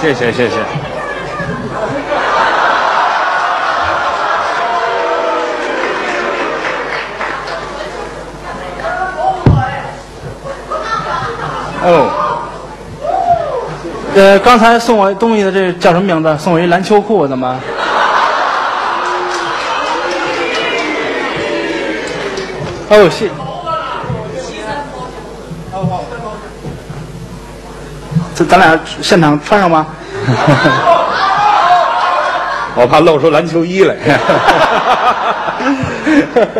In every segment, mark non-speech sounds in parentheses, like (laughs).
谢谢谢谢。哦，呃，刚才送我东西的这叫什么名字？送我一篮球裤的吗？哦，谢。这咱俩现场穿上吧？(laughs) 我怕露出篮球衣来。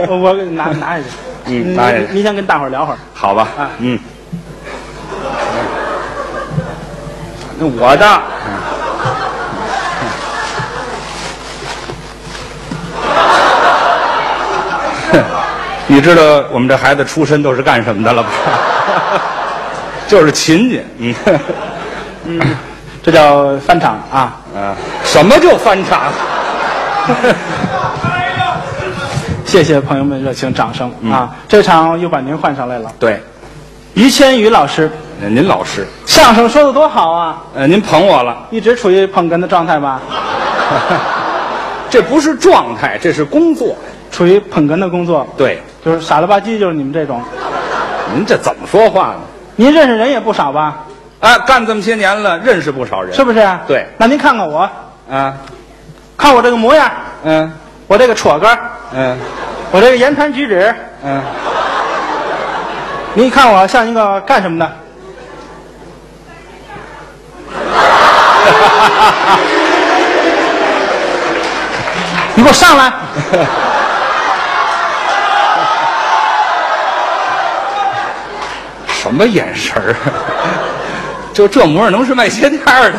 我 (laughs) 我拿拿下去。嗯拿下去你你先跟大伙儿聊会儿。好吧啊，嗯。那我的，(laughs) 你知道我们这孩子出身都是干什么的了吧？就是勤俭，嗯，(laughs) 这叫翻场啊！啊，什么叫翻场？(laughs) 谢谢朋友们热情掌声、啊！这场又把您换上来了，对，于谦于老师，呃您老师，相声说的多好啊！呃，您捧我了，一直处于捧哏的状态吧？(laughs) 这不是状态，这是工作。处于捧哏的工作，对，就是傻了吧唧，就是你们这种。您这怎么说话呢？您认识人也不少吧？啊，干这么些年了，认识不少人。是不是？对。那您看看我，啊，看我这个模样，嗯我这个戳根儿，嗯我这个言谈举止，嗯，您看我像一个干什么的？你给我上来！(laughs) 什么眼神儿？就这模样，能是卖鞋垫儿的？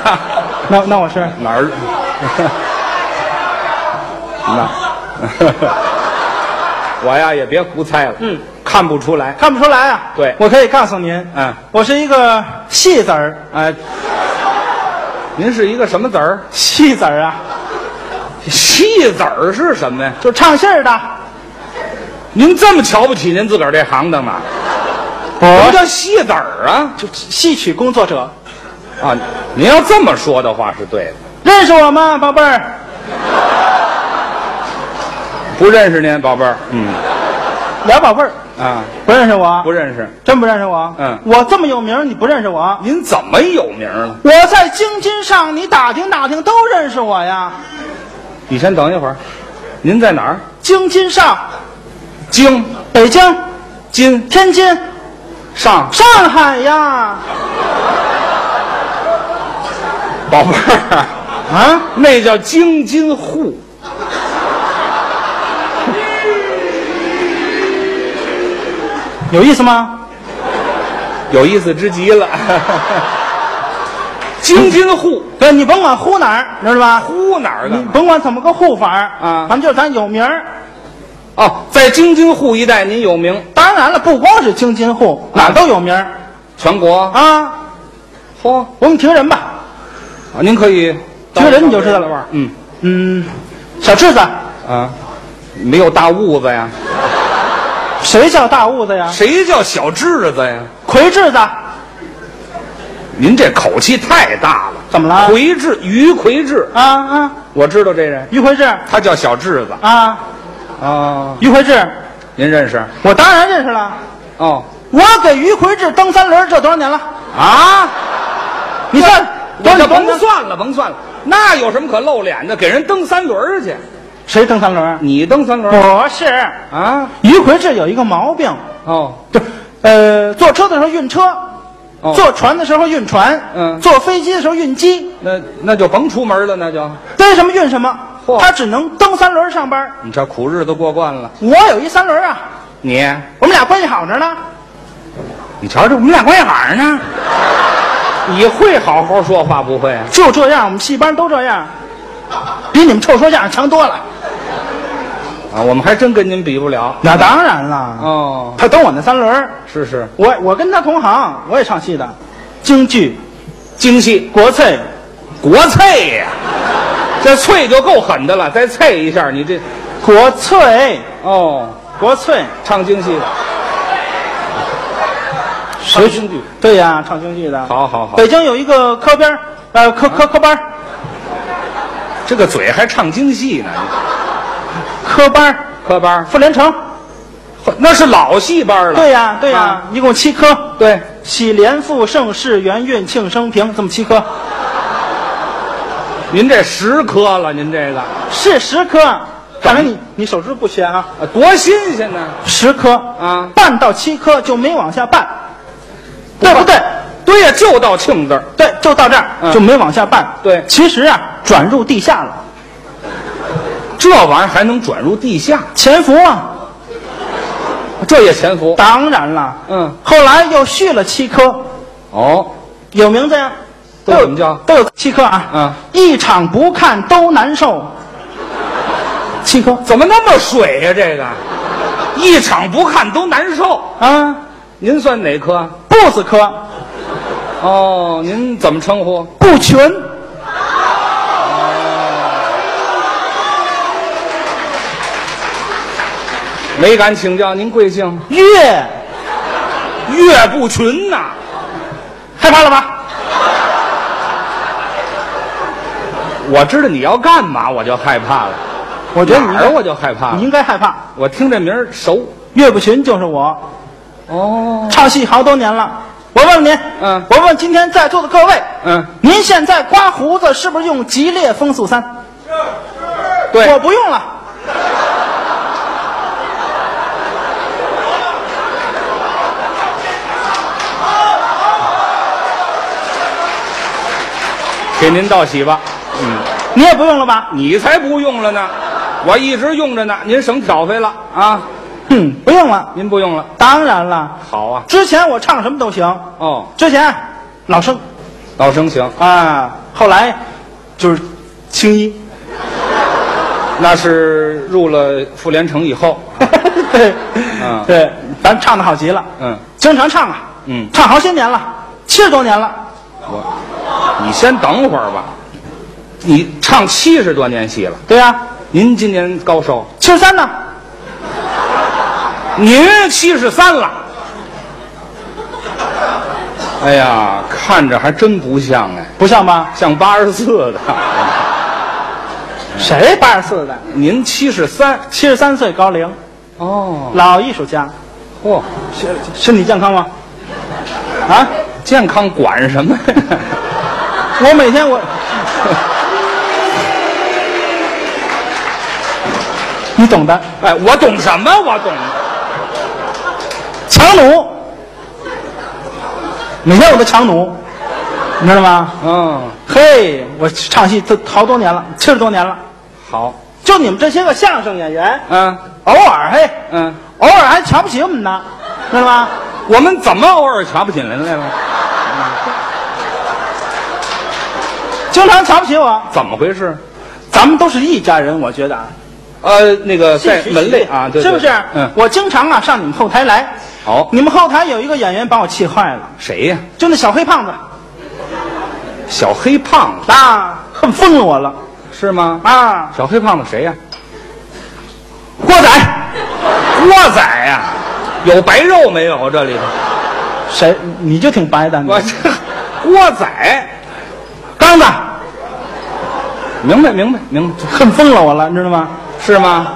那那我是哪儿？(laughs) 那我呀也别胡猜了，嗯，看不出来。看不出来啊。对我可以告诉您，嗯，我是一个戏子儿，哎，您是一个什么子儿？戏子儿啊，戏子儿是什么呀？就唱戏儿的。您这么瞧不起您自个儿这行当吗？什么我叫戏子儿啊？就戏曲工作者，啊，您要这么说的话是对的。认识我吗，宝贝儿？不认识您，宝贝儿。嗯俩宝贝儿，啊，不认识我？不认识。真不认识我？嗯我这么有名，你不认识我？您怎么有名了？我在京津上，你打听打听，都认识我呀。你先等一会儿。您在哪儿？京津上，京北京、津天津、上，上海呀。(laughs) 宝贝儿，啊，那叫京津沪。有意思吗？有意思之极了。(laughs) 京津沪，对，你甭管呼哪儿，知道吧？沪哪儿你的？甭管怎么个呼法儿啊反正就咱有名儿。哦，在京津沪一带您有名，当然了，不光是京津沪，哪儿都有名儿全国。啊。嚯、我们听人吧，啊，您可以听人你就知道了吧？嗯嗯，小智子，啊，没有大痦子呀？谁叫大痦子呀？谁叫小智子呀？魁智子，您这口气太大了。怎么了？魁智，于魁智，啊啊，我知道这人，于魁智他叫小智子啊，啊。于魁智，您认识？我当然认识了。哦我给于魁智蹬三轮，这多少年了？啊，你算多我这少多少年？甭算了，甭算了，那有什么可露脸的？给人蹬三轮去，谁蹬三轮？你蹬三轮不是，啊？于魁智有一个毛病，哦就呃，坐车的时候运车，哦，坐船的时候运船，嗯坐飞机的时候运机，那那就甭出门了，那就逮什么运什么嚯。他只能蹬三轮上班。你这苦日子过惯了。我有一三轮啊，你我们俩关系好着呢。你瞧这我们俩关系好着呢，你会好好说话不会啊？就这样，我们戏班都这样，比你们臭说相声强多了。啊，我们还真跟您比不了。那当然了，哦，他蹬我那三轮儿，是是，我我跟他同行，我也唱戏的，京剧、京戏国粹，国粹呀，这粹就够狠的了，再粹一下，你这国粹，哦，国粹，唱京戏的，唱京剧。对呀，唱京剧的。好好好北京有一个科班儿呃，科科科班儿这个嘴还唱京戏呢，科班科班儿傅连城。那是老戏班了。对呀，对呀啊，一共七科。对，喜连复盛世元运庆生平，这么七科，您这十颗了，您这个是十颗。看来你你手指不缺啊，啊多新鲜呢！十颗啊半到七颗就没往下半，对不对？对呀，就到庆字儿。对，就到这儿、嗯就没往下半。对其实啊，转入地下了，这玩意儿还能转入地下，潜伏啊。这也潜伏。当然了，嗯，后来又续了七颗，哦，有名字呀，有都有怎么叫都有七科啊。嗯，一场不看都难受。七科怎么那么水呀、这个一场不看都难受。啊，您算哪科？不死科，哦，您怎么称呼？不群。没敢请教您贵姓？岳，岳不群呐。害怕了吧？我知道你要干嘛，我就害怕了。我觉得你应哪儿我就害怕你。应该害怕。我听这名儿熟。岳不群就是我，哦，唱戏好多年了。我问问您，嗯我问今天在座的各位，嗯，您现在刮胡子是不是用吉列风速三？对，我不用了。给您道喜吧。嗯，你也不用了吧？你才不用了呢，我一直用着呢。您省挑费了啊，哼，不用了。您不用了。当然了，好啊。之前我唱什么都行。哦，之前老生老生行，啊，后来就是青衣。那是入了妇联城以后。(laughs) 对，嗯对，咱唱的好极了，嗯，经常唱啊，嗯唱好些年了，七十多年了。我，你先等会儿吧。你唱七十多年戏了，对呀、您今年高寿？七十三呢。您七十三了。哎呀，看着还真不像哎，不像吧？像八十四的。谁八十四的？您七十三七十三岁高龄，哦，老艺术家，嚯，身身体健康吗？啊，健康管什么呀？我每天我，你懂的，哎，我懂什么？我懂。强弩，每天我都强弩，你知道吗？嗯，嘿，我唱戏都好多年了，七十多年了。好，就你们这些个相声演员，嗯偶尔嘿，嗯，偶尔还瞧不起我们呢，知道吗？我们怎么偶尔瞧不起人来了？经常瞧不起我，怎么回事？咱们都是一家人，我觉得啊。呃，那个在门类啊，对，对是不是？嗯，我经常啊上你们后台来，好，你们后台有一个演员把我气坏了，谁呀？就那小黑胖子，小黑胖子啊，恨疯了我了是吗？啊！小黑胖子谁呀？郭仔，郭仔呀，有白肉没有？这里头，谁？你就挺白的，你我这郭仔，刚子明白明白明白，恨疯了我了，你知道吗？是吗？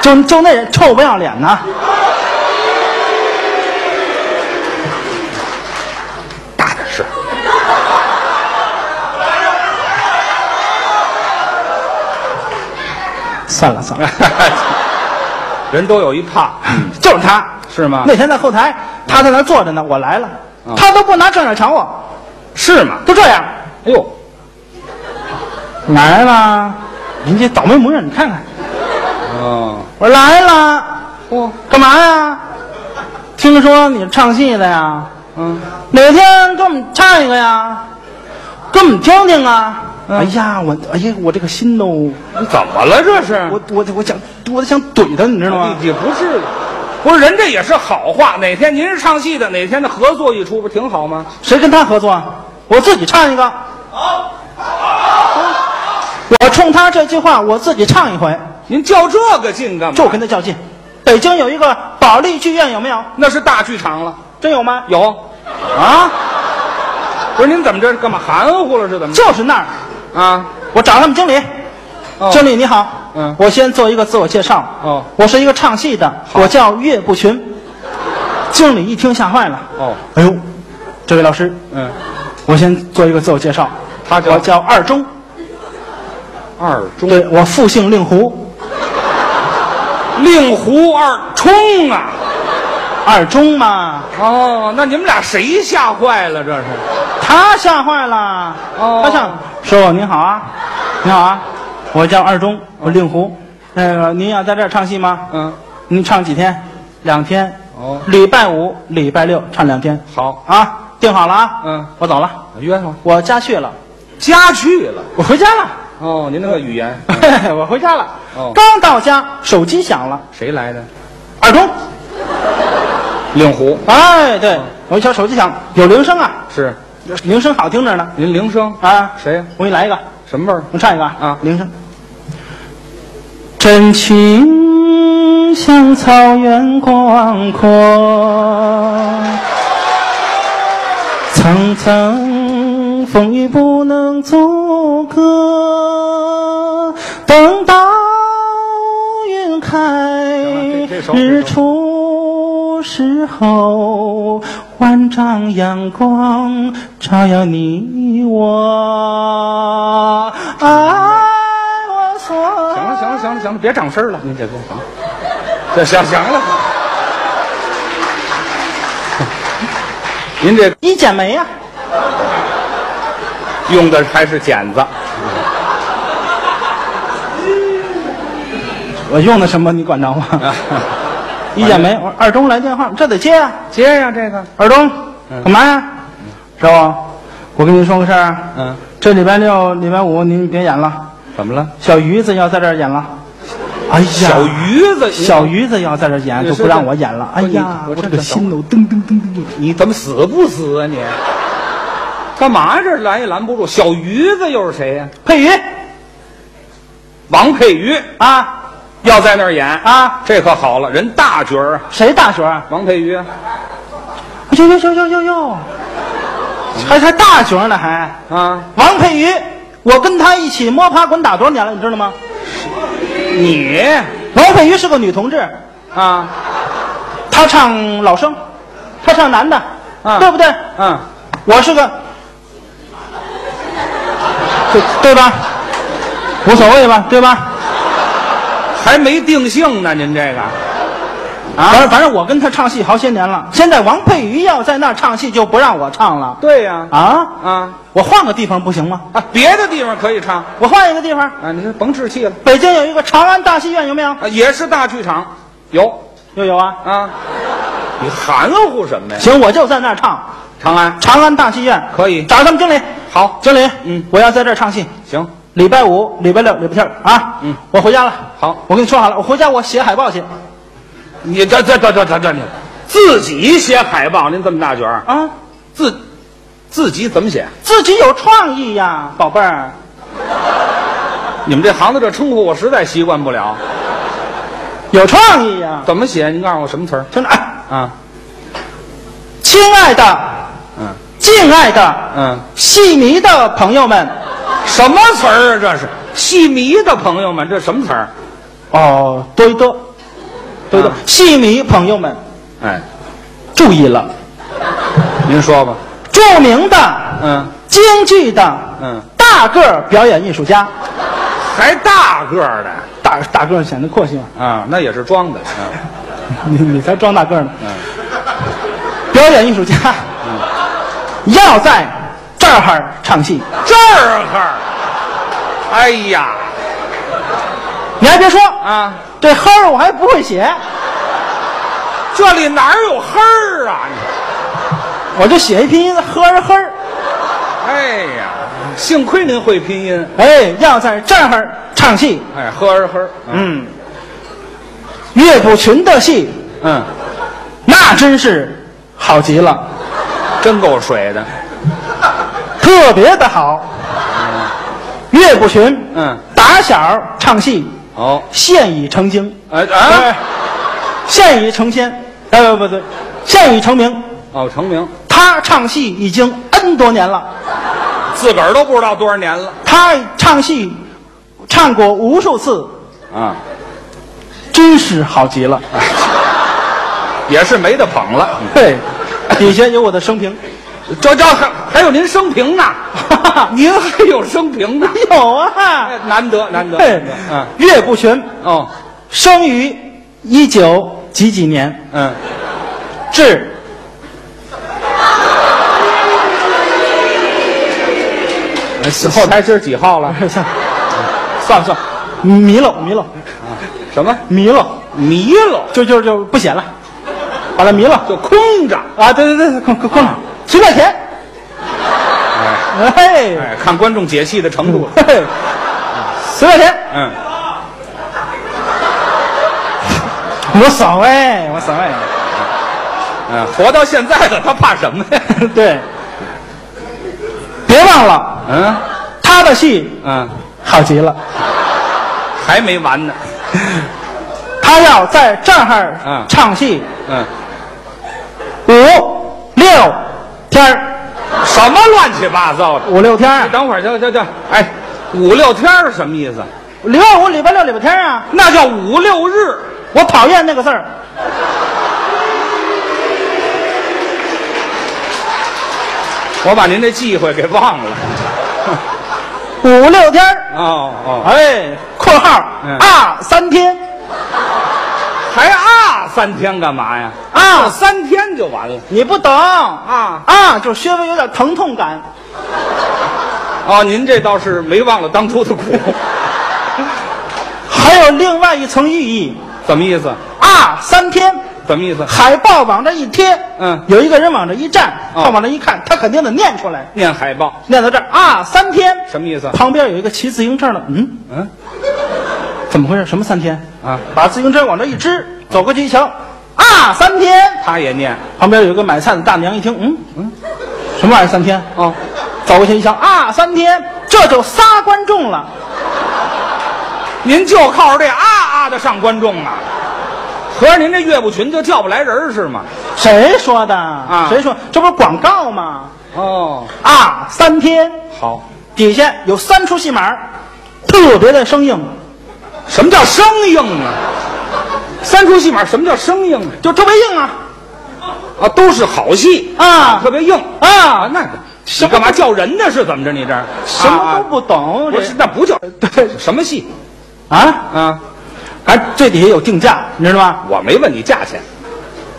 就就那人臭不要脸呐！大点事。算了算了，(laughs) 人都有一怕，就是他。是吗？那天在后台，他在那坐着呢，我来了，啊他都不拿正眼瞧我，是吗？都这样。哎呦，来了，人家倒霉模样，你看看。哦，我说来了，哦，干嘛呀？听说你是唱戏的呀？嗯，哪天给我们唱一个呀？给我们听听啊！嗯哎呀，我哎呀，我这个心都，你怎么了？这是我我我想我想怼他，你知道吗？你你不至于，不是人这也是好话。哪天您是唱戏的，哪天的合作一出，不挺好吗？谁跟他合作啊？我自己唱一个。好，我冲他这句话，我自己唱一回，您较这个劲干嘛？就跟他较劲。北京有一个保利剧院，有没有？那是大剧场了。真有吗？有，啊？不是您怎么这干嘛含糊了是怎么？就是那儿。啊？我找他们经理。哦经理你好，嗯我先做一个自我介绍。哦我是一个唱戏的，我叫岳不群。经理一听吓坏了。哦，哎呦，这位老师，嗯，我先做一个自我介绍。他叫我叫二中，二中对我复姓令狐，令狐二冲啊！二中嘛。哦，那你们俩谁吓坏了？这是？他吓坏了。哦他吓，师傅您好啊，您好啊，我叫二中，我令狐。那个您要在这儿唱戏吗？嗯，您唱几天？两天。哦礼拜五、礼拜六唱两天。好，啊，定好了啊。嗯，我走了，约上我家去了，家去了。我回家了。哦，您那个语言，(laughs) 我回家了。哦刚到家，手机响了，谁来的？二中。令狐哎，对，我一瞧手机响，有铃声啊，是铃声好听着呢。您铃声啊，谁呀？我给你来一个。什么味儿？我唱一个啊铃声。真情像草原广阔，层层风雨不能阻隔。等到云开日出时候，万丈阳光照耀你我，爱我所。行了，行了，行了，行了，别长声了，您这别行了，这行行了。您这一剪梅呀、用的还是剪子，我用的什么你管着吗？一剪梅，我说二中来电话，这得接啊、接呀，这个，二中，干嘛呀？师傅，我跟您说个事儿啊，嗯，这礼拜六、礼拜五您别演了，怎么了？小鱼子要在这儿演了。哎呀，小鱼子，小鱼子要在这儿演，就不让我演了。哎呀，我这个心都噔噔噔噔。你怎么死不死啊你？干嘛这拦也拦不住？小鱼子又是谁呀、佩瑜王佩瑜。啊。要在那儿演。啊，这可好了，人大角儿啊，谁大角儿？王佩瑜啊。呦呦呦呦呦呦，还还大角儿呢还。啊，王佩瑜，我跟他一起摸爬滚打多少年了，你知道吗？你？王佩瑜是个女同志，啊。她唱老生，她唱男的，啊。对不对？嗯，我是个，对对吧？无所谓吧，对吧？还没定性呢，您这个反正反正我跟他唱戏好些年了，现在王佩瑜要在那儿唱戏就不让我唱了对呀啊！啊我换个地方不行吗？啊，别的地方可以唱我换一个地方，啊，你甭置气了北京有一个长安大戏院，有没有？啊，也是大剧场，有又有啊。啊，你含糊什么呀？行，我就在那儿唱长安。长安大戏院，可以。找他们经理。好，经理，嗯。我要在这儿唱戏，行，礼拜五、礼拜六、礼拜天啊。嗯，我回家了。好。我跟你说好了，我回家我写海报去。你这这这这这这你自己写海报，您这么大卷儿。啊，自自己怎么写？自己有创意呀，宝贝儿。你们这行子这称呼我实在习惯不了，有创意呀，怎么写？您告诉我什么词儿？听着。哎。啊？亲爱的、嗯敬爱的、嗯，戏迷的朋友们，什么词儿啊？这是？戏迷的朋友们，这什么词儿？哦，多一多，多一多啊，戏迷朋友们。哎，注意了，您说吧。著名的、嗯。京剧的嗯，大个儿表演艺术家，还大个儿的？大大个儿显得阔气嘛。啊，那也是装的。嗯。(laughs) 你你才装大个儿呢。嗯。表演艺术家要在这儿唱戏，这儿哈，哎呀。你还别说，啊，这呵儿我还不会写，这里哪有哼儿啊？我就写一拼音呵儿呵儿。哎呀，幸亏您会拼音。哎，要在这儿唱戏，哎，呵儿呵儿，嗯，岳不群的戏。嗯，那真是好极了，真够水的。(laughs) 特别的好。岳不群，嗯，打小唱戏，哦，现已成精。哎哎，现已成仙，哎，不对，现已成名。哦，成名，他唱戏已经 N 多年了，自个儿都不知道多少年了他唱戏唱过无数次，啊，真是好极了。也是没得捧了。嘿，(laughs) 底下有我的生平，这这还还有您生平呢，(laughs) 您还有生平呢，有啊。哎，难得难得。嘿嗯，岳不群，哦，生于一九几几年，嗯，至。后台是几号了？(laughs) 算。算了算。了，迷了迷了。什么？迷了，迷了？就就就不写了，把它迷了就空着。啊！对对对，空空空了，随便填。哎，哎，看观众解气的程度随便填，嗯，(laughs) 无所谓，无所谓。嗯，活到现在了，他怕什么呀？(laughs) 对，别忘了嗯他的戏嗯，好极了，还没完呢。他要在这儿嗯唱戏嗯，五六天儿什么乱七八糟的？五六天儿你等会儿，行行行，哎，五六天儿什么意思？礼拜五、礼拜六、礼拜天儿啊！那叫五六日。我讨厌那个字儿。我把您这忌讳给忘了。五六天儿哦哦，哎，括号嗯啊三天三天干嘛呀？啊三天就完了你不懂啊！啊，就稍微有点疼痛感。哦，您这倒是没忘了当初的苦，(laughs) 还有另外一层寓意什么意思？啊，三天什么意思？海报往这一贴，嗯有一个人往这一站，哦他往这一看，他肯定得念出来，念海报念到这儿啊，三天。什么意思？旁边有一个骑自行车的，嗯，嗯怎么回事？什么三天？啊，把自行车往这一支，走过去一瞧，啊，三天。他也念旁边有一个买菜的大娘一听，嗯嗯，什么玩意儿三天？哦，走过去一瞧，啊，三天，这就仨观众了。您就靠着这啊啊的上观众啊？合着您这岳不群就叫不来人是吗？谁说的？啊谁说？这不是广告吗？哦，啊，三天，好，底下有三出戏码，特别的生硬，什么叫生硬啊？三出戏码什么叫生硬啊？就特别硬啊啊，都是好戏啊特别硬啊啊，那个你干嘛叫人呢？是怎么着？你这什么都不懂，不是，那不叫对什么戏啊，啊？还这底下有定价，你知道吗？我没问你价钱，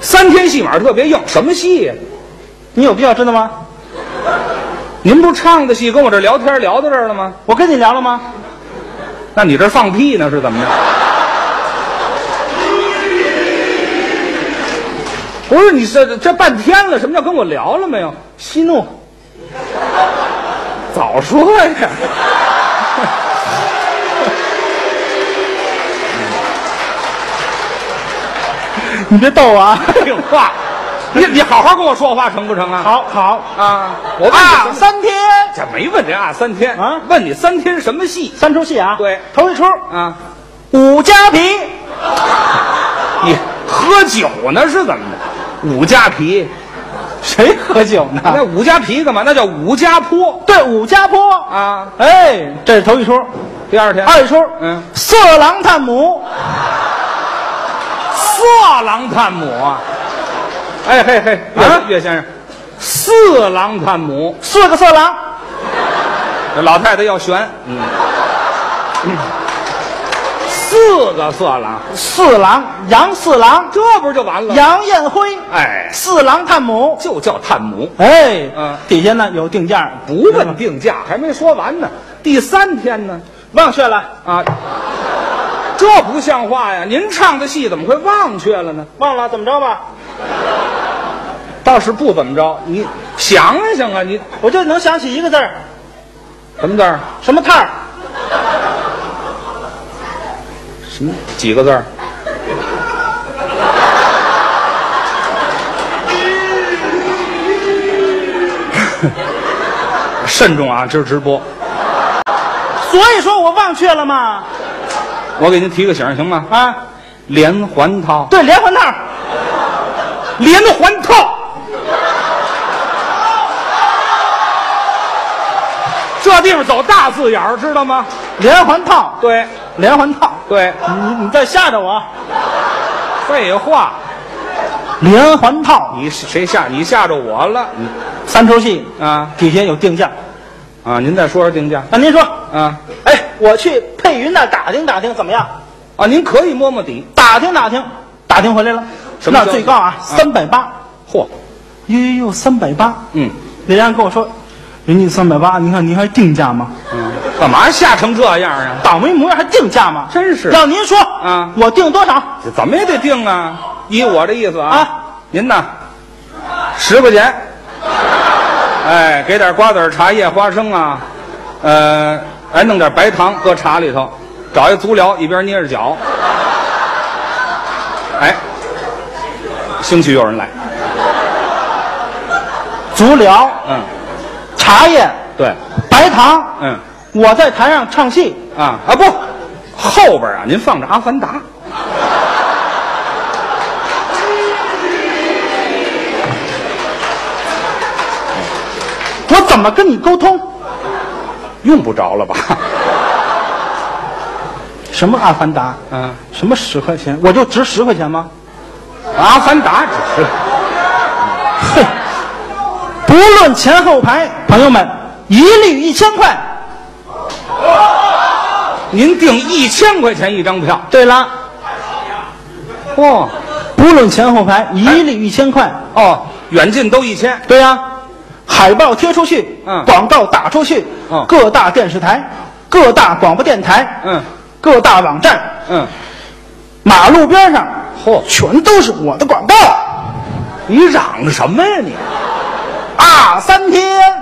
三天戏码特别硬，什么戏呀？你有必要知道吗？您不是唱的戏，跟我这聊天聊到这儿了吗？我跟你聊了吗？那你这放屁呢？是怎么着？不是你这这半天了，什么叫跟我聊了没有？息怒，早说呀！(laughs) 你别逗我啊！废话，你你好好跟我说话成不成啊？好好啊，我问啊，你三天这没问这啊三天啊问你三天什么戏三出戏啊？对头一出啊？武家皮，你喝酒呢是怎么的？武家皮，谁喝酒呢？那武家皮干嘛？那叫武家坡对，武家坡。啊。哎，这是头一出，第二天，二一出，嗯，色狼探母，色狼探母啊！哎嘿嘿，岳、啊？岳先生，四郎探母，四个色狼，这老太太要悬，嗯，四个色狼，四郎。杨四郎，这不是就完了？杨艳辉，哎，四郎探母。就叫探母，哎，嗯。底下呢有定价，不问定价，还没说完呢。第三天呢？忘却了，啊，这不像话呀！您唱的戏怎么会忘却了呢？忘了怎么着吧？倒是不怎么着，你想想啊，你我就能想起一个字儿，什么字儿？什么套儿？什么几个字儿？(laughs) 慎重啊！这是直播，所以说我忘却了嘛。我给您提个醒行吗？啊，连环套，对，连环套。连环套。这地方走大字眼儿，知道吗？连环套，对连环套。对，你你再吓着我？废话，连环套，你谁吓你吓着我了？你三出戏啊底下有定价。啊！您再说说定价那您说，啊哎，我去佩云那打听打听怎么样？啊！您可以摸摸底。打听打听，打听回来了，什么消息最高啊，三百八。嚯，呦呦呦，三百八！嗯人家跟我说，人家三百八，你看您还定价吗？嗯，干嘛吓成这样啊？倒霉模样还定价吗？真是要您说啊我定多少？怎么也得定啊！依我这意思啊，啊您呢，十块钱，(laughs) 哎，给点瓜子、茶叶、花生啊，呃，哎，弄点白糖搁茶里头，找一足疗，一边捏着脚，(laughs) 哎，兴许有人来，足疗、嗯，茶叶、对，白糖，嗯，我在台上唱戏，啊啊不，后边啊，您放着《阿凡达》，我怎么跟你沟通？用不着了吧？什么阿凡达？嗯，什么十块钱？我就值十块钱吗？《阿凡达》只是。嘿，不论前后排，朋友们一律一千块。您定一千块钱一张票，对了，哦、不论前后排，一律一千块。哦，远近都一千，对呀、海报贴出去，嗯。广告打出去，嗯。各大电视台、各大广播电台，嗯。各大网站，嗯，马路边上，嚯。全都是我的广告。你嚷什么呀你？啊，三天，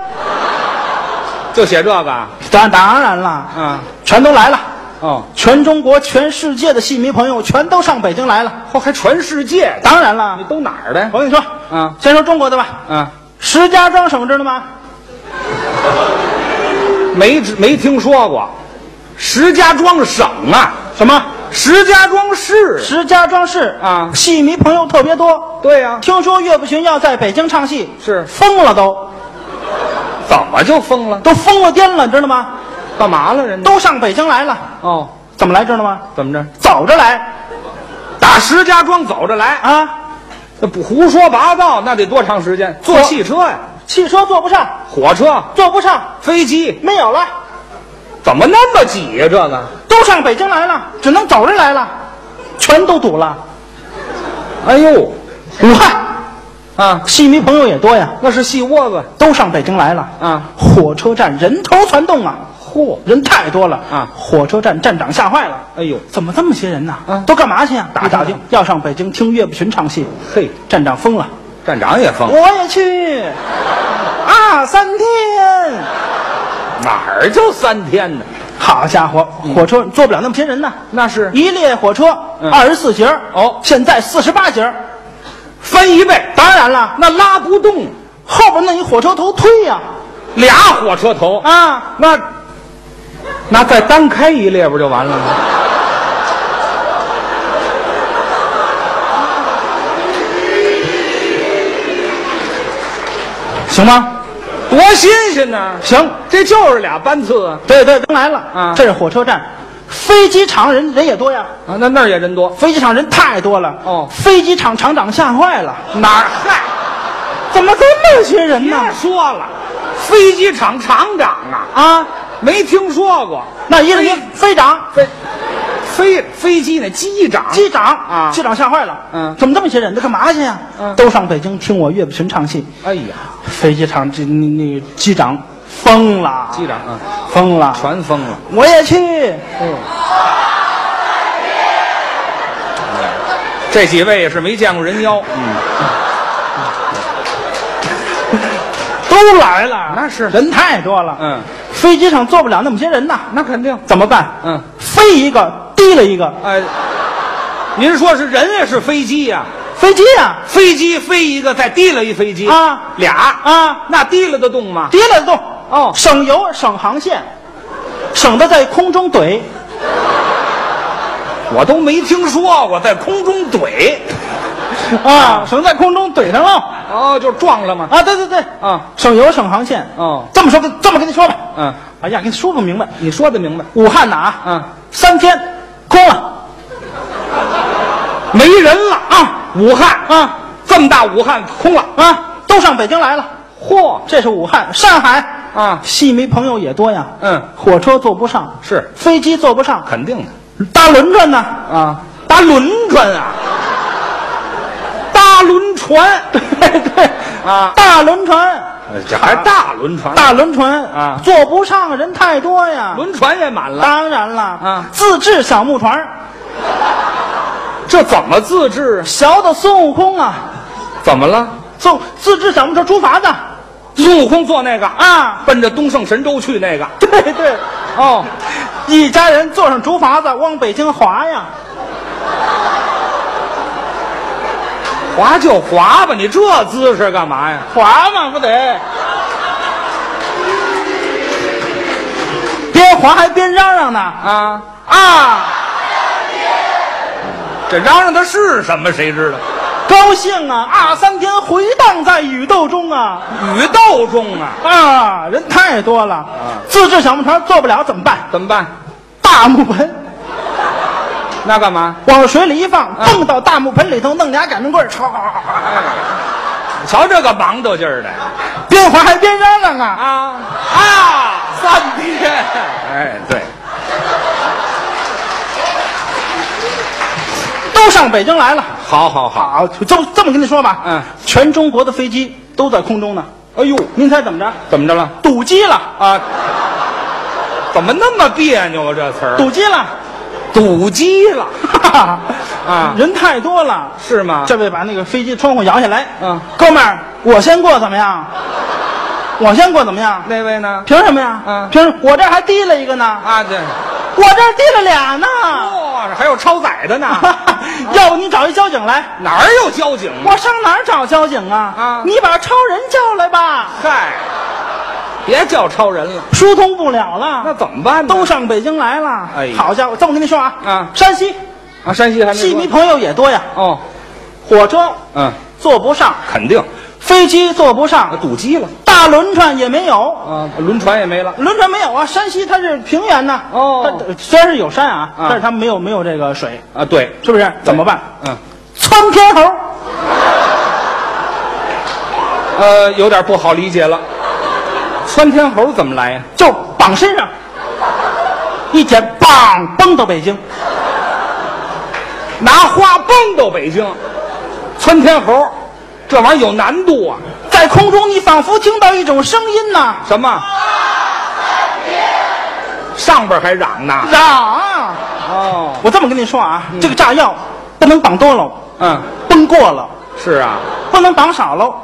就写这个啊？当当然了，嗯，全都来了。哦，全中国、全世界的戏迷朋友全都上北京来了。嚯，还全世界？当然了你，都哪儿的？我跟你说，嗯先说中国的吧。嗯，石家庄省知道吗？没没听说过，石家庄省啊？什么？石家庄市？石家庄市啊戏迷朋友特别多。对呀、听说岳不群要在北京唱戏，是疯了都，怎么就疯了？都疯了癫了，知道吗？干嘛了人家？都上北京来了，哦，怎么来知道吗？怎么着？走着来打石家庄走着来，啊！那不胡说八道，那得多长时间？坐坐汽车呀、汽车坐不上，火车、坐不上，飞机，没有了，怎么那么挤呀、这个？都上北京来了，只能走着来了，全都堵了。哎呦，武汉啊，戏迷朋友也多呀，那是戏窝子都上北京来了啊！火车站人头攒动啊，嚯！人太多了啊火车站站长吓坏了，哎呦，怎么这么些人呢？啊都干嘛去啊？打打打听听要上北京听岳不群唱戏，嘿，站长疯了，站长也疯，我也去啊，三天。哪儿就三天呢？好家伙，火车坐不了那么些人呢。那是。一列火车嗯。二十四节儿哦。现在四十八节儿翻一倍，当然了，那拉不动，后边那一火车头推呀。俩火车头，啊。那那再单开一列不就完了吗？行吗？多新鲜呢！行，这就是俩班次啊！对对，刚来了啊这是火车站，飞机场人人也多呀，啊，那那儿也人多，飞机场人太多了。哦飞机场厂长吓坏了，哪儿嗨？怎么这么些人别呢？说了，飞机场厂长啊，啊，没听说过。那一个人飞长。飞飞飞机那机长，机长啊机长吓坏了，嗯怎么这么些人？都干嘛去呀？嗯都上北京听我岳不群唱戏。哎呀，飞机场这那那机长疯了，机长啊，疯了，全疯了。我也去，嗯，这几位也是没见过人妖，嗯，都来了，那是。人太多了，嗯，飞机上坐不了那么些人呐，那肯定，怎么办？嗯，飞一个低了一个，哎，您说是人也，是飞机呀？飞机呀，飞机飞一个，再提了一飞机。啊。俩。啊。那提了得动吗？提了动，哦。省油省航线，省得在空中怼，我都没听说过在空中怼，啊，省在空中怼上了哦，就撞了嘛？啊！对对对，啊，省油省航线。哦。这么说，跟这么跟你说吧。嗯，哎呀，跟你说不明白。你说的明白，武汉呐啊，嗯，三天空了。没人了。啊武汉啊。这么大，武汉空了，啊，都上北京来了。嚯，这是武汉，上海啊。戏迷朋友也多呀。嗯。火车坐不上，是。飞机坐不上，肯定的。搭轮船呢。啊，搭轮船啊，搭轮船，(laughs) 对对。啊。大轮船，这还大轮船，大轮船。啊。坐不上，人太多呀。轮船也满了，当然了，啊。自制小木船，这怎么自制？小的孙悟空啊，怎么了？自自制小木船出法子孙悟空坐那个啊。奔着东胜神州去那个，(laughs) 对对，哦，一家人坐上竹筏子往北京划呀。划就划吧，你这姿势干嘛呀？划嘛不得，边划还边嚷嚷呢啊，啊！这嚷嚷的是什么？谁知道？高兴啊二！三天回荡在宇宙中啊宇斗中啊，啊！人太多了，自制小木船做不了怎么办？怎么办？大木盆 (laughs) 那干嘛？往水里一放，蹦到大木盆里头，弄俩擀面棍儿，唰，瞧这个忙叨劲儿的边划还边嚷嚷啊！啊啊！三天，哎，对，都上北京来了。好好好，好，就这么这么跟你说吧，嗯，全中国的飞机都在空中呢。哎呦，您猜怎么着？怎么着了？堵机了，啊，怎么那么别扭啊？这词儿堵机了，堵机了，(laughs) 啊人太多了。是吗？这位把那个飞机窗户摇下来，嗯哥们儿，我先过怎么样？我先过怎么样？那位呢？凭什么呀？嗯凭什么？我这还低了一个呢，啊，对，我这儿递了俩呢。哇，还有超载的呢，(laughs) 要不你找一交警来？哪儿有交警？我上哪儿找交警啊？啊。你把超人叫来吧。嗨，别叫超人了，疏通不了了，那怎么办呢？都上北京来了。哎好家伙，这么跟你说啊，啊。山西。啊，山西还戏迷朋友也多呀，哦，火车嗯，坐不上，肯定。飞机坐不上，堵机了大轮船也没有。啊，轮船也没了。轮船没有啊，山西它是平原呐。哦它虽然是有山啊，啊但是它没有没有这个水，啊，对，是不是？怎么办？嗯，窜天猴，呃，有点不好理解了。窜天猴怎么来呀？就绑身上，一剪，梆，蹦到北京。拿花蹦到北京，窜天猴，这玩意儿有难度啊！在空中，你仿佛听到一种声音呐，什么？上边还嚷呢。嚷。哦，我这么跟你说啊，这个炸药不能绑多了，嗯，崩过了；是啊，不能绑少喽，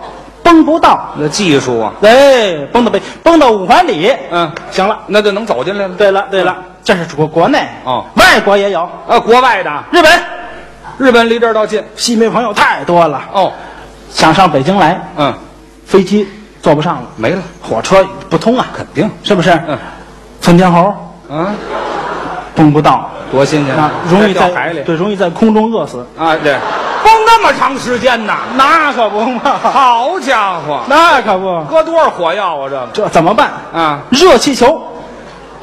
崩不到。那技术啊，哎，崩到北，崩到五环里。嗯，行了。那就能走进来了。对了对了，这是国国内哦。外国也有，啊，国外的，日本。日本离这儿倒近。戏迷朋友太多了，哦，想上北京来，嗯，飞机坐不上了，没了，火车不通啊，肯定。是不是？嗯，窜天猴。啊，蹦不到，多新鲜啊，容易在掉海里。对，容易在空中饿死。啊，对，蹦那么长时间呐！那可不嘛，好家伙，那可不，搁多少火药啊？这个。这怎么办？啊，热气球，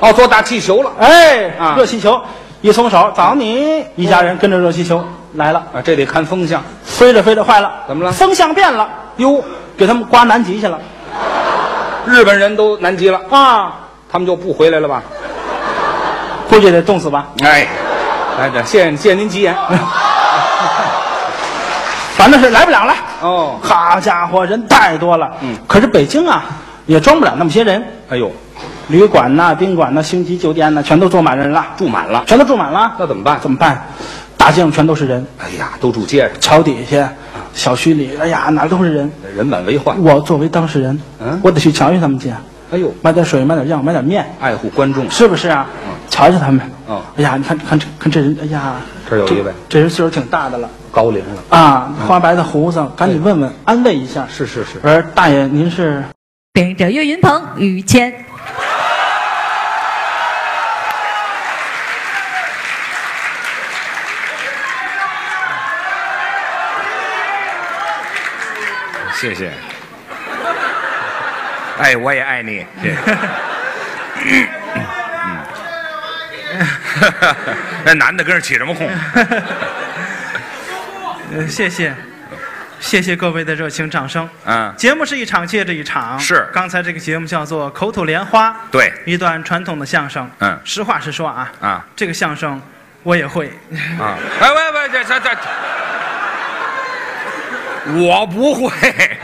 哦，做大气球了。哎，啊。热气球。一松手，找你。一家人跟着热气球来了，啊，这得看风向。飞着飞着坏了，怎么了？风向变了，哟，给他们刮南极去了日本人都南极了，啊，他们就不回来了吧？估计得冻死吧。哎，来这，谢谢您吉言。(laughs) 反正是来不了了。哦，好家伙，人太多了。嗯，可是北京啊，也装不了那么些人，哎呦，旅馆呐、宾馆呐、星级酒店呐，全都坐满人了，住满了，全都住满了。那怎么办？怎么办？大街上全都是人，哎呀，都住街上，桥底下、小区里，哎呀，哪儿都是人。人满为患。我作为当事人，嗯我得去瞧瞧他们去，哎呦，买点水，买点药，买点面，爱护观众，是不是啊？瞧瞧他们。嗯哎呀，你看看这看这人，哎呀，这有一位这人岁数挺大的了高龄了。啊，花白的胡子，赶紧问问，安慰一下。是是是，我说大爷，您是？电影者岳云鹏、于谦。谢谢。哎，我也爱你。谢谢嗯，那男的跟着起什么哄？呃，谢谢，谢谢各位的热情掌声。嗯，节目是一场接着一场，是刚才这个节目叫做口吐莲花，对，一段传统的相声。嗯实话实说啊，啊这个相声我也会。啊！哎喂喂，这这这，我不会。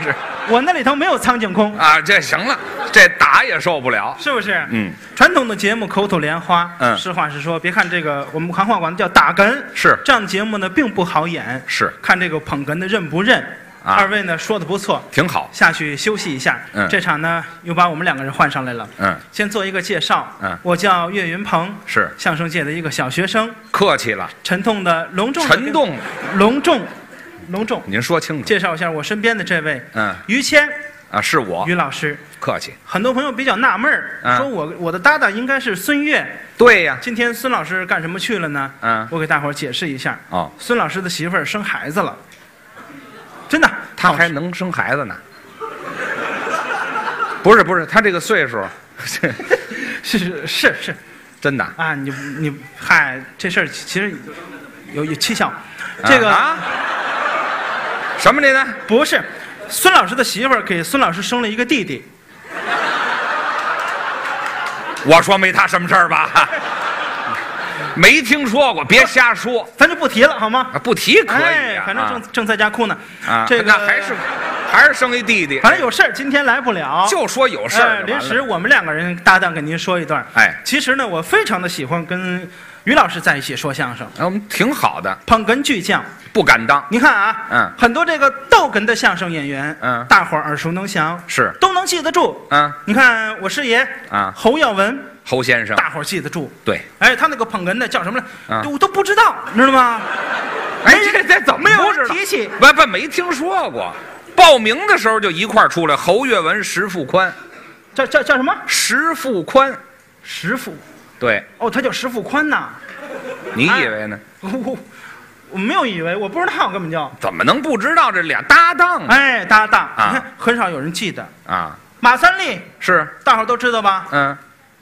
是我那里头没有苍井空，啊，这行了，这打也受不了。是不是？嗯，传统的节目口吐莲花，嗯。实话实说，别看这个我们行话管它叫打哏，是。这样的节目呢并不好演，是。看这个捧哏的认不认。啊。二位呢说的不错，挺好。下去休息一下。嗯。这场呢又把我们两个人换上来了。嗯，先做一个介绍。嗯。我叫岳云鹏，是。相声界的一个小学生，客气了，沉痛的隆重地沉重，隆重隆重。您说清楚介绍一下我身边的这位，嗯于谦啊，是我于老师。客气。很多朋友比较纳闷儿，嗯说我我的搭档应该是孙越，对呀，今天孙老师干什么去了呢？嗯我给大伙儿解释一下。哦，孙老师的媳妇儿生孩子了，真的，他还能生孩子呢。(laughs) 不是不是，他这个岁数，(laughs) 是是是是真的。啊，你你嗨，这事儿其实有有蹊跷，这个、啊？什么你呢？不是孙老师的媳妇儿给孙老师生了一个弟弟，我说没他什么事儿吧？没听说过，别瞎说咱就不提了好吗？啊！不提可以哎，啊。反正正正在家哭呢。啊，这个那还是还是生一弟弟，反正有事儿，今天来不了。就说有事儿哎临时我们两个人搭档给您说一段。哎其实呢，我非常的喜欢跟于老师在一起说相声，啊我们挺好的，捧哏巨匠。不敢当。你看啊，嗯很多这个逗哏的相声演员，嗯大伙儿耳熟能详，是都能记得住。嗯，你看我师爷啊侯耀文，侯先生，大伙儿记得住。对，哎，他那个捧哏的叫什么来？啊我都不知道，你知道吗？哎，这这怎么没有提起不不，没听说过。报名的时候就一块儿出来，侯月文、石富宽，叫叫叫什么？石富宽，石富。对，哦，他叫石富宽呐。你以为呢？我我没有以为，我不知道，根本就。怎么能不知道这俩搭档？哎，搭档，啊你看很少有人记得。啊，马三立，是，大伙儿都知道吧？嗯，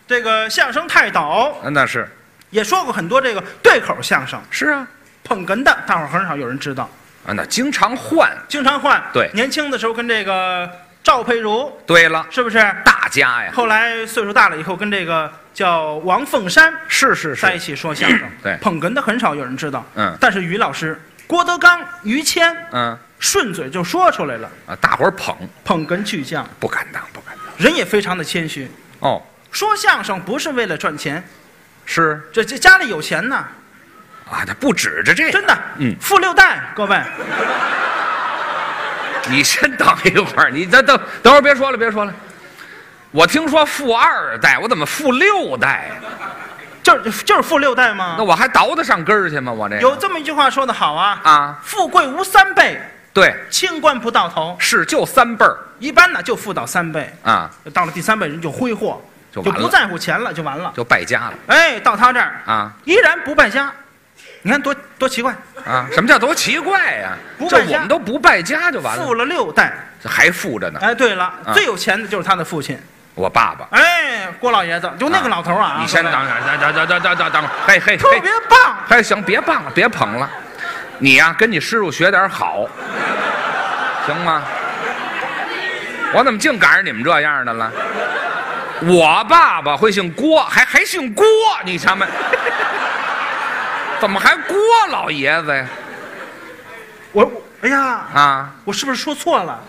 这个相声泰斗那是也说过很多这个对口相声，是啊，捧哏的大伙儿很少有人知道，啊，那经常换。经常换。对年轻的时候跟这个赵佩茹对了，是不是？大家呀，后来岁数大了以后，跟这个叫王凤山是是在一，起说相声。对。捧哏的很少有人知道。嗯。但是于老师、郭德纲、于谦嗯。顺嘴就说出来了，啊，大伙儿捧，捧哏巨匠，不敢当，不敢当。人也非常的谦虚。哦，说相声不是为了赚钱，是。这这家里有钱呐，啊，他不指着这个，真的。嗯。富六代，各位，你先等一会儿，你等等等会儿，别说了，别说了。我听说富二代，我怎么富六代呀？就是就是富六代吗那？我还倒得上根儿去吗？我这有这么一句话说得好啊，啊，富贵无三辈，对，清官不到头。是就三辈儿一般呢就富到三辈，啊，到了第三辈人就挥霍，就完了不在乎钱了，就完了。就败家了哎，到他这儿啊依然不败家，你看多多奇怪，啊！什么叫多奇怪呀？这不败家我们都不败家就完了富了，了六代。这还富着呢。哎，对了，啊最有钱的就是他的父亲，我爸爸，哎，郭老爷子，就那个老头儿啊，你先等等等等等等等等，嘿嘿特嘿，别棒。嘿，行，别棒了，别捧了，你呀、跟你师傅学点好，行吗？我怎么净赶上你们这样的了？我爸爸会姓郭，还还姓郭，你瞧没？怎么还郭老爷子呀？我我哎呀，啊，我是不是说错了？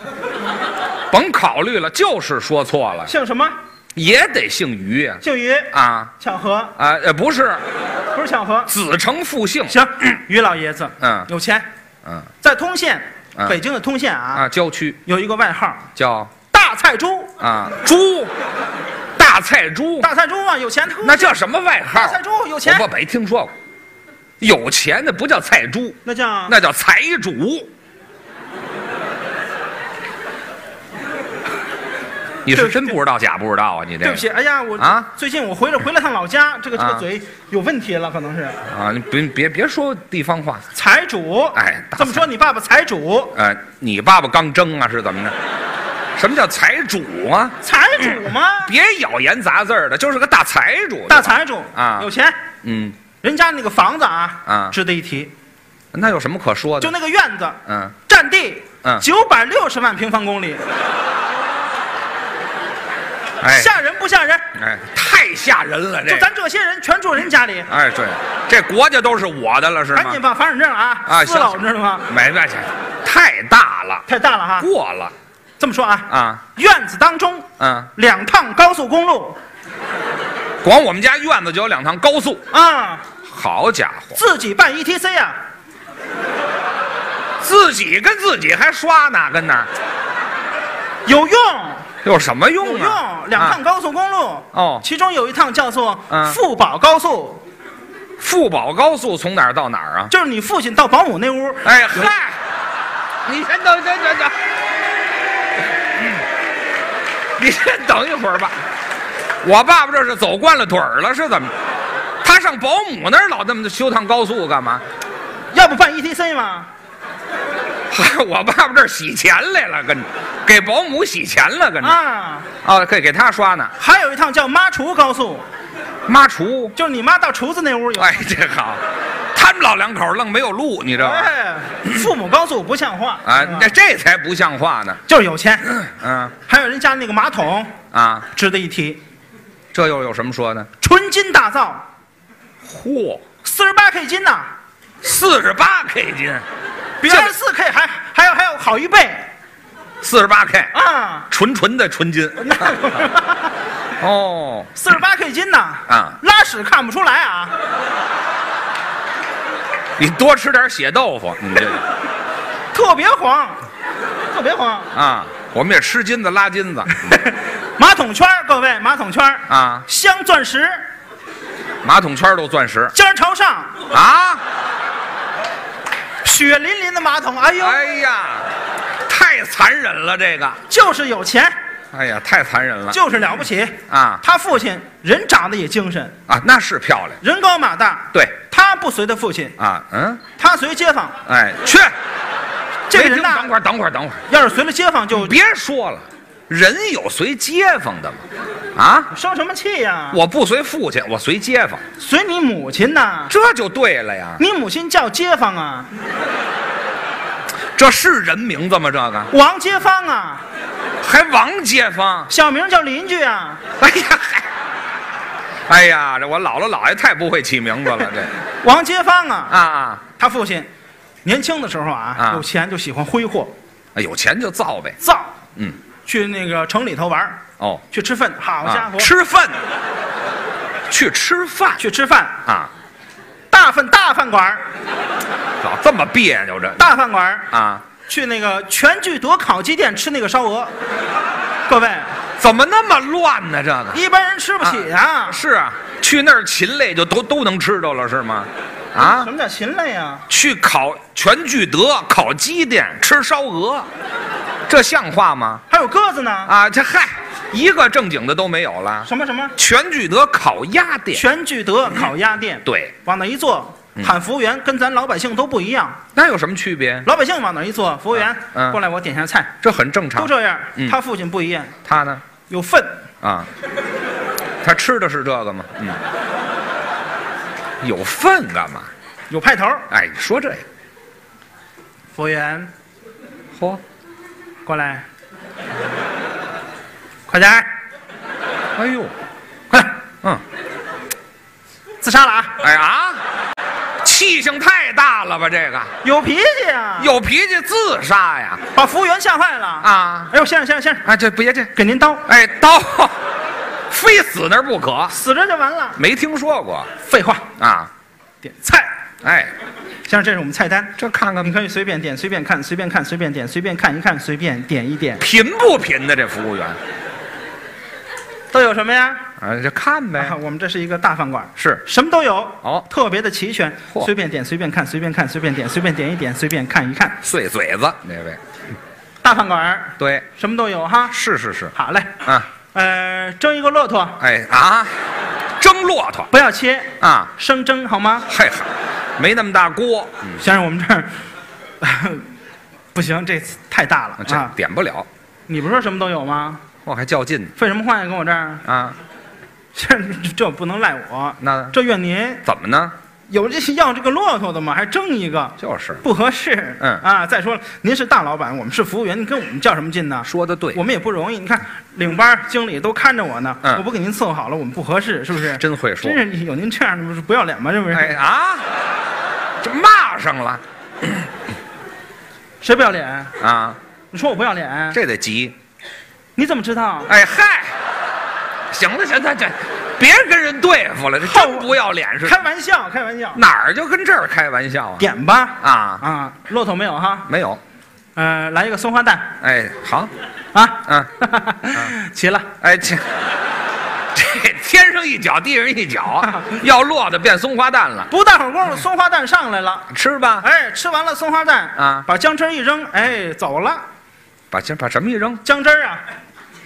甭考虑了，就是说错了，姓什么？也得姓于呀。姓于，啊。巧合，啊，呃，不是，不是巧合。子承父姓。行，于老爷子，嗯。有钱，嗯。在通县，嗯。北京的通县啊，啊，郊区。有一个外号。叫“大菜猪。啊。猪，大菜”，猪，大菜猪啊，有钱。那叫什么外号？大菜猪有钱。我，没听说过。有钱的不叫菜猪，那叫。那叫财主。你是真不知道假不知道啊？你这对不起，哎呀，我啊最近我回了回了趟老家，这个这个啊嘴有问题了，可能是啊，你别别别说地方话，财主。哎大这么说你爸爸财主，哎，你爸爸刚蒸啊，是怎么着？什么叫财主啊？财主吗？别咬言杂字儿的，就是个大财主。大财主啊有钱，嗯，人家那个房子啊，啊值得一提，那有什么可说的？就那个院子，嗯，占地嗯九百六十万平方公里，哎。吓人不吓人？哎，太吓人了，这就咱这些人全住人家里，哎，对，这国家都是我的了，是吗？赶紧？把房产证啊啊，撕了，行。知道吗？没关系，太大了，太大了哈。过了。这么说啊，啊，院子当中嗯，两趟高速公路。光我们家院子就有两趟高速，啊，好家伙，自己办 ETC 啊，自己跟自己还刷呢，跟那儿。有用 (laughs) 有什么用有啊？用，两趟高速公路哦其中有一趟叫做嗯富宝高速，富宝高速从哪儿到哪儿啊？就是你父亲到保姆那屋，哎嗨，你先等等等等，(laughs) 你先等一会儿吧。我爸爸这是走惯了腿儿了，是怎么？他上保姆那儿老那么修趟高速干嘛？要不办 ETC 吗？嗨，(laughs) 我爸爸这儿洗钱来了，跟给保姆洗钱了，跟着啊，哦，可以给他刷呢。还有一趟叫妈厨高速，妈厨，就是你妈到厨子那屋有。哎，这好，他们老两口愣没有路，你知道吗？哎，父母高速不像话啊，那这才不像话呢。就是有钱。嗯还有人家那个马桶啊，值得一提，这又有什么说的？纯金打造，嚯，四十八 K 金呐，四十八 K 金，比这二十四 K 还还要还要好一倍。四十八 K，啊！纯纯的纯金。(laughs) 那哦，四十八 K 金呐，啊。拉屎看不出来啊，你多吃点血豆腐，你这个。特别黄，特别黄。啊，我们也吃金子拉金子。(laughs) 马桶圈，各位，马桶圈啊，镶钻石，马桶圈都钻石。尖儿朝上，啊。血淋淋的马桶，哎呦，哎呀，太残忍了，这个，就是有钱，哎呀，太残忍了。就是了不起。啊。他父亲人长得也精神，啊，那是漂亮，人高马大。对。他不随他父亲，啊，嗯，他随街坊。哎，去，这个人呐等会儿，等会儿，等会儿，要是随了街坊就别说了，人有随街坊的吗？啊，生什么气呀？我不随父亲，我随街坊，随你母亲呐，这就对了呀。你母亲叫街坊啊，这是人名字吗？这个王街坊啊，还王街坊？小名叫邻居啊。哎呀，嗨，哎呀，这我姥姥姥爷太不会起名字了，这王街坊啊，啊啊，他父亲年轻的时候啊，啊有钱就喜欢挥霍有钱就造呗。造，嗯，去那个城里头玩儿哦，去吃饭。好家啊伙，吃饭，去吃饭去吃饭，啊，大饭大饭馆儿老这么别扭这大饭馆儿啊？去那个全聚德烤鸡店吃那个烧鹅。各位，怎么那么乱呢？这个一般人吃不起啊。是啊，去那儿禽类就都都能吃着了是吗？啊什，么叫禽类呀？去烤全聚德烤鸡店吃烧鹅，这像话吗？还有鸽子呢？啊，这嗨，一个正经的都没有了。什么什么？全聚德烤鸭店，全聚德烤鸭店。对，往那一坐，喊服务员跟咱老百姓都不一样。那有什么区别？老百姓往那一坐，服务员嗯过来，我点下菜，这很正常都。这样嗯。他父亲不一样，他呢？有份。啊，他吃的是这个吗？嗯，有份干嘛？有派头。哎，你说这个，服务员嚯，过来，快点儿，哎呦，快点，嗯，自杀了啊！哎啊，气性太大了吧？这个有脾气啊！有脾气自杀呀？把服务员吓坏了啊哎呦，先生先生先生，啊，这别这，给您刀，哎，刀，非死那儿不可，死着就完了。没听说过废话，啊？点菜。哎，先生，这是我们菜单，这看看你可以随便点，随便看，随便看，随便点，随便看一看，随便点一点，贫不贫的这服务员都有什么呀？啊，就看呗啊，，我们这是一个大饭馆，是什么都有，哦特别的齐全，嚯随便点，随便看，随便看，随便点，随便点一点，随便看一看。碎嘴子那位大饭馆儿对，什么都有哈。是是是，好嘞，啊，呃，蒸一个骆驼，哎啊，蒸骆驼不要切，啊，生蒸好吗？嘿哈，没那么大锅，嗯，先生，我们这儿 (laughs) 不行，这太大了这啊！点不了，你不是说什么都有吗？我还较劲呢废什么话呀？跟我这儿，啊，这这不能赖我，那这怨您。怎么呢？有这些要这个骆驼的吗？还争一个，就是不合适。嗯啊，再说了，您是大老板，我们是服务员，您跟我们较什么劲呢？说的对我，们也不容易。你看，领班、经理都看着我呢，嗯我不给您伺候好了，我们不合适，是不是？真会说真，是有您这样的，不是不要脸吗？这不是？哎啊，这骂上了谁不要脸？啊，你说我不要脸？这得急，你怎么知道？哎嗨，行了行了，这别跟人对付了，这真不要脸似开，玩笑，开玩笑。哪儿就跟这儿开玩笑啊？点吧。啊，啊，骆驼没有哈？没有，呃，来一个松花蛋哎，好，啊。嗯，(laughs) 齐了。哎这。一脚地上一脚，(laughs) 要落的变松花蛋了，不大会儿功夫，松花蛋上来了。吃吧。哎，吃完了松花蛋啊把姜汁一扔，哎，走了。把姜把什么一扔，姜汁儿啊，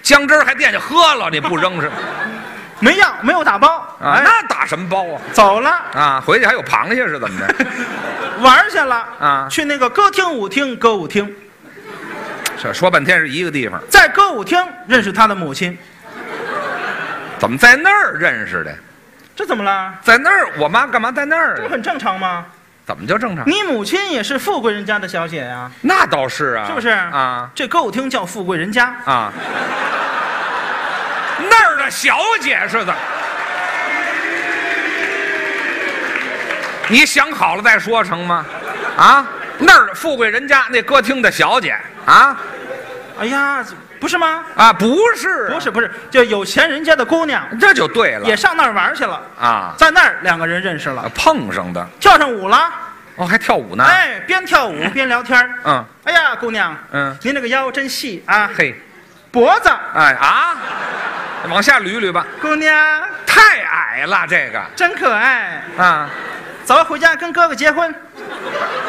姜汁儿还惦记喝了，你不扔是？(laughs) 没要，没有打包。啊，哎，那打什么包啊？走了，啊，回去还有螃蟹是怎么着？(laughs) 玩去了。啊去那个歌厅舞厅，歌舞厅，这说半天是一个地方，在歌舞厅认识他的母亲。怎么在那儿认识的？这怎么了？在那儿，我妈干嘛在那儿啊？这不很正常吗？怎么就正常？你母亲也是富贵人家的小姐呀、那倒是啊，是不是？啊这歌舞厅叫富贵人家，啊，那儿的小姐是怎么？你想好了再说成吗？啊，那儿富贵人家那歌厅的小姐啊哎呀，不是吗？啊，不是啊，不是不是，就有钱人家的姑娘这就对了，也上那儿玩去了，啊，在那儿两个人认识了，碰上的。跳上舞了。哦，还跳舞呢，哎，边跳舞边聊天儿。嗯。哎呀，姑娘，嗯，您这个腰真细啊，嘿，脖子，哎啊，往下捋捋吧，姑娘。太矮了这个。真可爱。啊，走，回家跟哥哥结婚，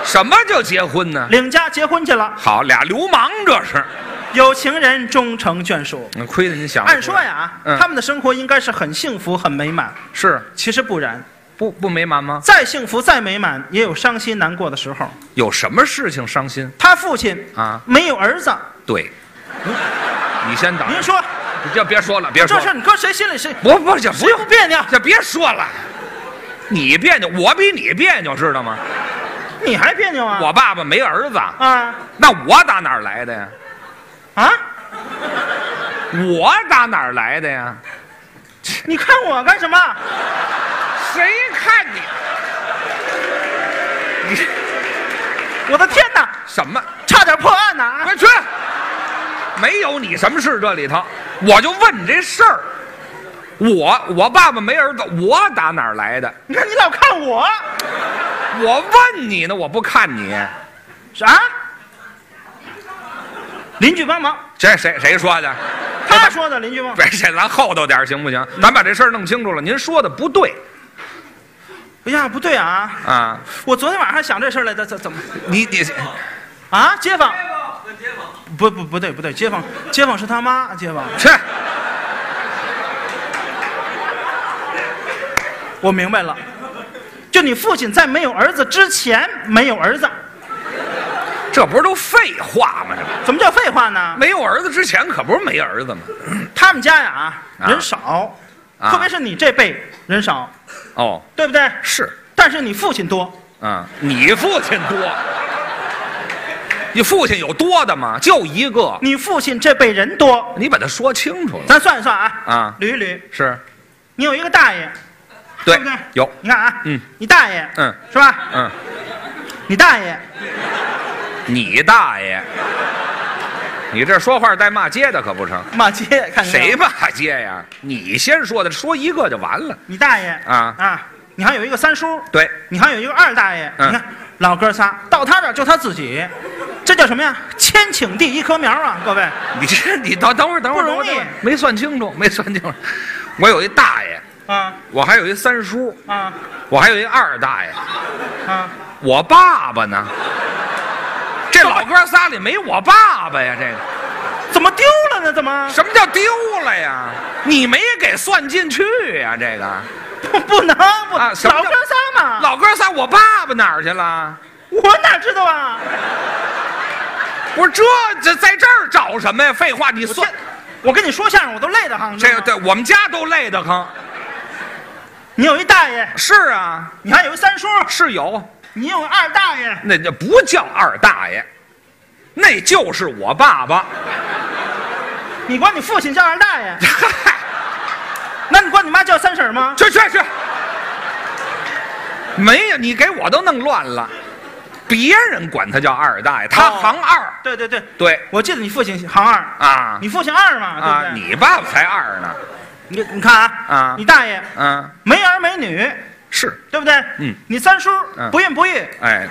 什么叫结婚呢？领家结婚去了。好，俩流氓这是，有情人终成眷属。嗯亏得您想按，说呀，嗯他们的生活应该是很幸福、很美满。是其实不然，不不美满吗？再幸福、再美满，也有伤心难过的时候。有什么事情伤心他父亲啊？没有儿子，对，你先等，您说你就别说了，别说了，这事儿你搁谁心里谁不不这不谁用不别扭？这别说了，你别扭，我比你别扭，知道吗？你还别扭啊？我爸爸没儿子，啊那我打哪儿来的呀？啊！我打哪儿来的呀？你看我干什么？谁看你？你 (laughs) 我的天哪，什么？差点破案呢！啊快去！没有你什么事这里头，我就问你这事儿。我我爸爸没儿子，我打哪儿来的？你看你老看我，我问你呢，我不看你。啥？邻居帮忙，这谁谁说的？他说的邻居帮忙。别，这咱厚道点儿行不行？咱把这事儿弄清楚了。您说的不对哎呀，不对啊！啊！我昨天晚上想这事儿来的，怎怎么你你啊？街坊，不不不对不对，街坊街坊是他妈，街坊。去，我明白了，就你父亲在没有儿子之前没有儿子，这不是都废话吗？这不怎么叫废话呢？没有儿子之前可不是没儿子吗？他们家呀啊人少，啊特别是你这辈人少，哦，对不对？是但是你父亲多，嗯，你父亲多，你父亲有多的吗？就一个，你父亲这辈人多，你把它说清楚了。咱算一算啊，啊捋一捋，是，你有一个大爷，对不对？有，你看啊，嗯，你大爷，嗯是吧？嗯，你大爷，你大爷，你这说话带骂街的可不成？骂街，看谁？骂街呀？你先说的，说一个就完了。你大爷啊啊！你还有一个三叔，对，你还有一个二大爷，嗯你看老哥仨到他这儿就他自己，这叫什么呀？千顷地一棵苗啊！各位，你这你等等会儿，等会儿，不容易没算清楚，没算清楚。我有一大爷，啊我还有一三叔，啊我还有一二大爷，啊！我爸爸呢？这老哥仨里没我爸爸呀？这个怎么丢了呢？怎么什么叫丢了呀？你没给算进去呀？这个不不能不老哥仨嘛？老哥仨，我爸爸哪儿去了？我哪知道啊？不是这这在这儿找什么呀？废话，你算我我跟你说相声，我都累得慌。这个对我们家都累得慌。你有一大爷，是啊，你还有一三叔，是有，你有二大爷，那就不叫二大爷，那就是我爸爸。你管你父亲叫二大爷，嗨，那你管你妈叫三婶吗？去去去，没有，你给我都弄乱了。别人管他叫二大爷，他哦行二。对对对，对我记得你父亲行二，啊你父亲二嘛，对啊不，对？你爸爸才二呢。你你看啊，啊。你大爷嗯，没儿没女，是，对不对？嗯，你三叔嗯。不孕不育，哎，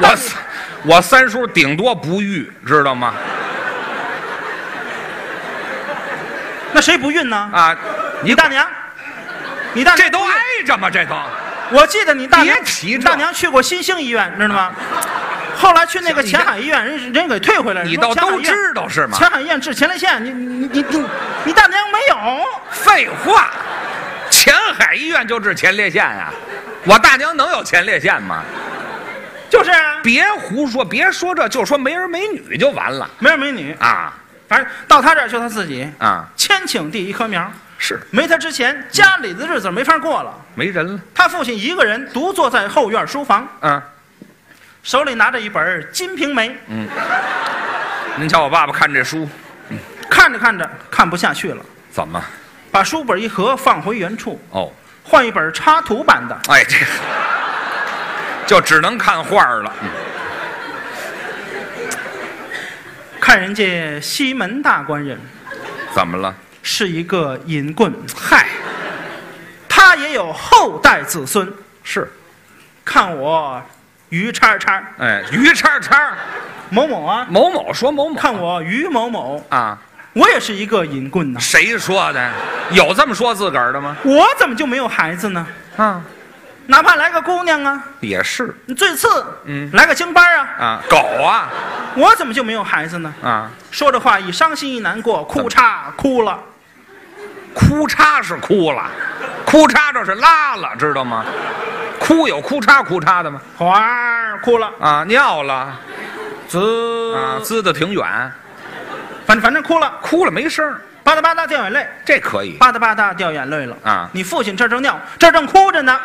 我三我三叔顶多不育，知道吗？那谁不孕呢？啊，你大娘，你大娘这都不孕。挨着吗？这都。我记得你大娘别提这。大娘去过新兴医院，知道吗？后来去那个前海医院，人人给退回来了。你说倒都知道是吗？前海医院治前列腺，你你你你你大娘没有？废话，前海医院就治前列腺呀、我大娘能有前列腺吗？就是啊，别胡说，别说这，就说没儿没女就完了没儿没女，啊反正到他这儿就他自己，啊！千顷地一棵苗。是没他之前，家里的日子没法过了。没人了，他父亲一个人独坐在后院书房，嗯手里拿着一本《金瓶梅》，嗯。您瞧我爸爸看这书看着看着看不下去了，怎么？把书本一合放回原处，哦，换一本插图版的。哎，这就只能看画儿了。看人家西门大官人怎么了？是一个淫棍，嗨，他也有后代子孙。是，看我于叉叉哎，于叉叉某某啊，某某说某某，看我于某某，啊，我也是一个淫棍呐。谁说的？有这么说自个儿的吗？我怎么就没有孩子呢？啊，哪怕来个姑娘啊，也是。你最次，嗯。来个京班啊，啊，狗啊。我怎么就没有孩子呢？啊，说着话一伤心一难过，哭嚓哭了。哭嚓是哭了，哭嚓这是拉了，知道吗？哭有哭嚓哭嚓的吗？哗哭了，啊，尿了。滋。啊，滋的挺远，反正反正哭了，哭了没声儿，吧嗒吧嗒掉眼泪，这可以，吧嗒吧嗒掉眼泪了。啊。你父亲这正尿，这正哭着呢，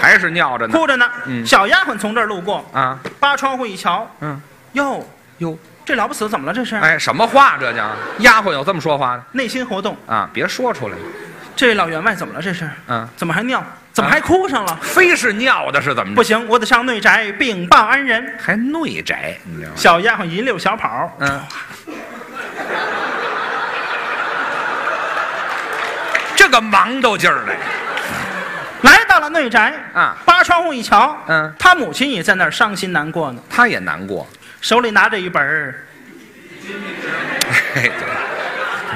还是尿着呢。哭着呢。嗯。小丫鬟从这儿路过，啊，扒窗户一瞧，嗯，哟，哟，这老不死，怎么了？这是哎，什么话这叫？丫鬟有这么说话的内心活动。啊？别说出来，这老员外怎么了？这是嗯，怎么还尿？怎么还哭上了？非是尿的是怎么着？不行，我得上内宅禀报安人。还内宅，你知道吗？小丫鬟一溜小跑，嗯，这个忙叨劲儿的，来到了内宅啊扒窗户一瞧，嗯他母亲也在那儿伤心难过呢，他也难过。手里拿着一本儿。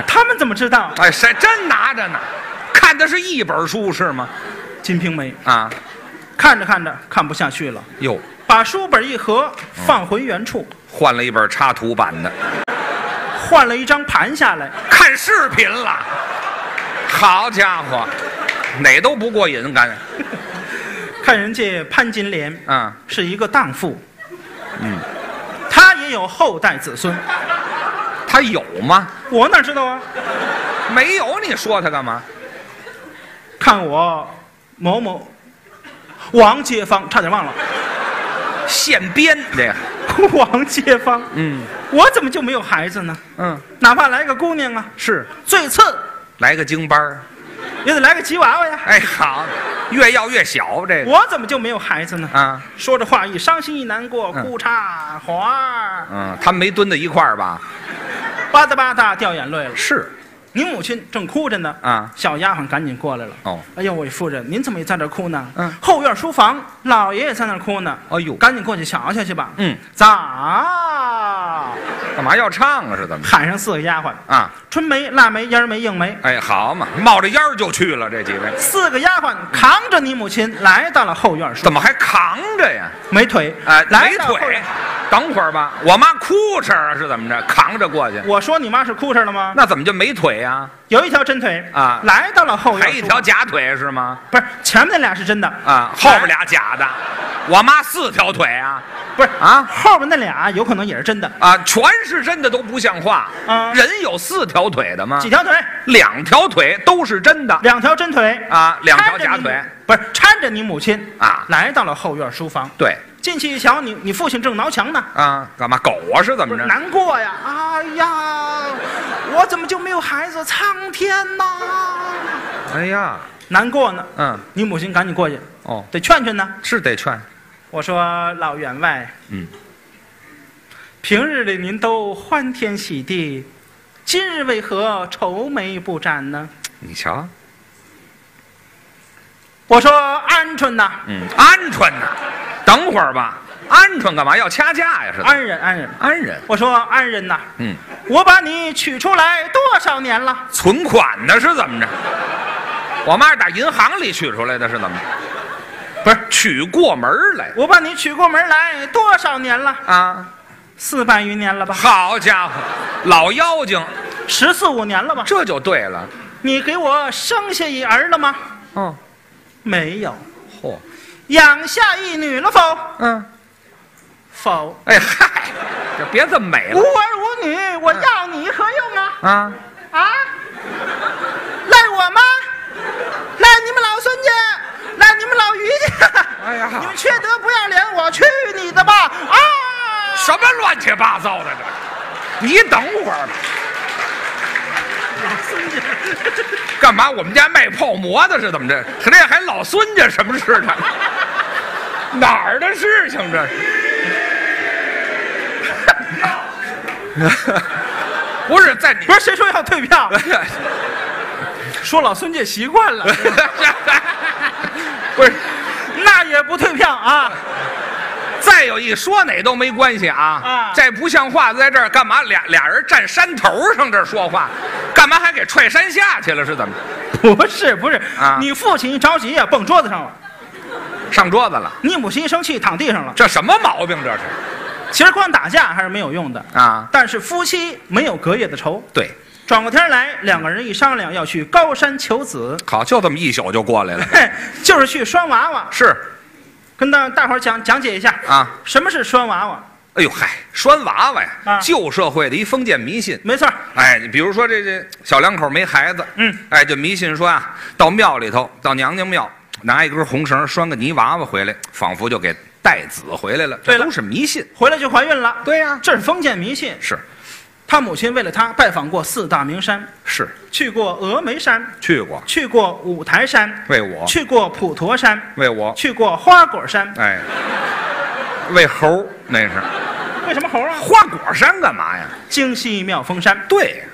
他们怎么知道《哎，谁真拿着呢？看的是一本书是吗？金瓶梅》？啊，看着看着看不下去了，哟，把书本一合，放回原处，换了一本插图版的，换了一张盘下来。看视频了。好家伙，哪都不过瘾，感 (laughs) 看人家潘金莲啊，是一个荡妇，嗯，有后代子孙，他有吗？我哪知道啊？没有，你说他干嘛？看我某某王街坊，差点忘了现编这个，王街坊，嗯我怎么就没有孩子呢？嗯，哪怕来个姑娘啊，是最次来个京班儿也得来个吉娃娃呀。哎，好，越要越小这个我怎么就没有孩子呢？啊，说着话一伤心一难过，嗯哭嚓花儿，嗯，他们没蹲在一块儿吧？吧嗒吧嗒掉眼泪了。是您母亲正哭着呢，啊，小丫鬟赶紧过来了。哦，哎呦，我夫人，您怎么也在这儿哭呢？嗯后院书房，老爷也在那儿哭呢。哎呦赶紧过去瞧瞧去吧。嗯，咋？干嘛要唱啊？是怎么？喊上四个丫鬟，啊，春梅、腊梅、烟儿梅、映梅，哎，好嘛，冒着烟儿就去了，这几位四个丫鬟扛着你母亲来到了后院书怎么还扛着呀？没腿，哎，来腿，等会儿吧，我妈哭哧啊，是怎么着？扛着过去，我说你妈是哭哧了吗？那怎么就没腿呀、有一条真腿啊来到了后院还一条假腿是吗？不是前面那俩是真的啊，后边俩假的。我妈四条腿啊不是啊后边那俩有可能也是真的。啊，全是真的都不像话。啊人有四条腿的吗几？条腿？两条腿都是真的两条真腿啊，两条搀着你假腿。不是搀着你母亲啊来到了后院书房。对进去一瞧，你你父亲正挠墙呢，啊，干嘛狗啊是怎么着？难过呀？哎呀，我怎么就没有孩子？苍天呐！哎呀，难过呢。嗯，你母亲赶紧过去，哦，得劝劝呢。是得劝。我说老员外，嗯，平日里您都欢天喜地，今日为何愁眉不展呢？你瞧，我说鹌鹑呐，嗯，鹌鹑呐？等会儿吧，鹌鹑干嘛要掐架呀？是安人安人。安人。我说安人呐，嗯，我把你取出来多少年了？存款呢是怎么着？我妈是打银行里取出来的，是怎么着？不是取过门来我把你取过门来多少年了？啊？四百余年了吧？好家伙，老妖精，十四五年了吧？这就对了。你给我生下一儿了吗？哦，没有。嚯，养下一女了否？嗯，否。哎嗨，就别这么美了无儿无女，我要你何用啊？啊！啊？赖我吗？赖你们老孙家，赖你们老于家。哎呀你们缺德不要脸，我去你的吧！啊！什么乱七八糟的这？你等会儿吧。干嘛？我们家卖泡馍的是怎么着？这还老孙家什么事呢？哪儿的事情这是？(laughs) 不是在你不是谁说要退票？(laughs) 说老孙家习惯了，(laughs) 不是，那也不退票啊！再有一说哪都没关系啊！啊这不像话，在这儿干嘛？俩俩人站山头上这儿说话，干嘛还给踹山下去了？是怎么？不是不是，啊你父亲一着急呀，蹦桌子上了；上桌子了？你母亲一生气，躺地上了。这什么毛病？这是其实光打架还是没有用的啊？但是夫妻没有隔夜的仇。对，转过天来，两个人一商量，要去高山求子，好，就这么一宿就过来了。(laughs) 就是去拴娃娃。是跟大大伙儿讲讲解一下啊，什么是拴娃娃？哎呦嗨，拴娃娃呀，啊旧社会的一封建迷信。没错儿，哎，你比如说这这小两口没孩子，嗯，哎，就迷信说啊，到庙里头，到娘娘庙拿一根红绳拴个泥娃娃回来，仿佛就给带子回来了。对了这都是迷信。回来就怀孕了。对呀这是封建迷信。是他母亲为了他拜访过四大名山，是，去过峨眉山，去过，去过五台山，为我，去过普陀山，为我，去过花果山。哎，为猴那是。为什么猴啊？花果山干嘛呀？京西妙峰山。对，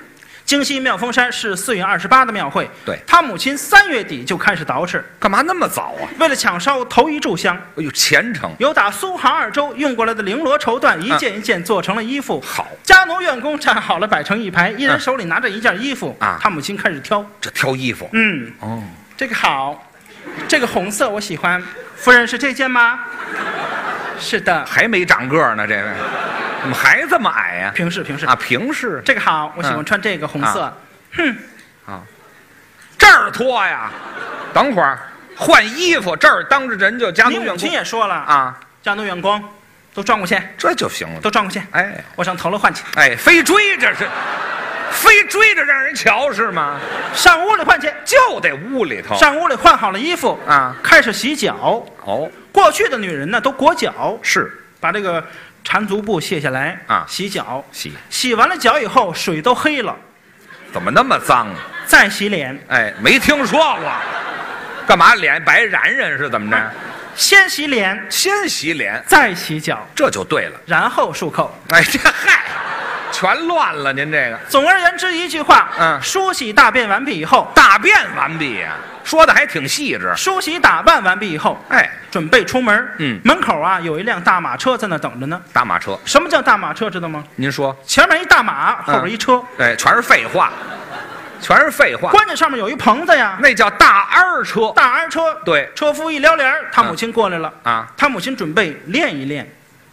京西妙峰山是四月二十八的庙会。对。他母亲三月底就开始捯饬，干嘛那么早啊？为了抢烧头一炷香，哎呦，虔诚，有打苏杭二州运过来的绫罗绸缎，一件一件做成了衣服。好，家奴院工站好了，摆成一排，一人嗯手里拿着一件衣服。啊。他母亲开始挑，这挑衣服，嗯，哦，这个好，这个红色我喜欢。夫人是这件吗？是的，还没长个呢，这位怎么还这么矮呀？平视平视。啊，平视这个好，我喜欢嗯穿这个红色。哼，啊这儿脱呀？等会儿换衣服，这儿当着人就家你母亲奴员工也说了，啊，家奴员工都转过去，这就行了。都转过去。哎我上头了换去，哎，非追这是，非追着让人瞧是吗？上屋里换去。就得屋里头上屋里换好了衣服啊开始洗脚。哦，过去的女人呢，都裹脚，是把这个缠足布卸下来啊洗脚。洗，洗完了脚以后，水都黑了，怎么那么脏啊？再洗脸。哎，没听说过，干嘛脸白染染是怎么着？先洗脸，先洗脸，再洗脚，这就对了。然后漱口。哎，这嗨，全乱了，您这个总而言之，一句话，嗯梳洗大便完毕以后，大便完毕呀、说的还挺细致。梳洗打扮完毕以后，哎，准备出门。嗯门口啊有一辆大马车在那等着呢。大马车，什么叫大马车？知道吗？您说？前面一大马，后边一车，哎，全是废话，全是废话。关键上面有一棚子呀。那叫大二车。大儿车，对车夫一撩帘儿他母亲过来了，啊，他母亲准备练一练，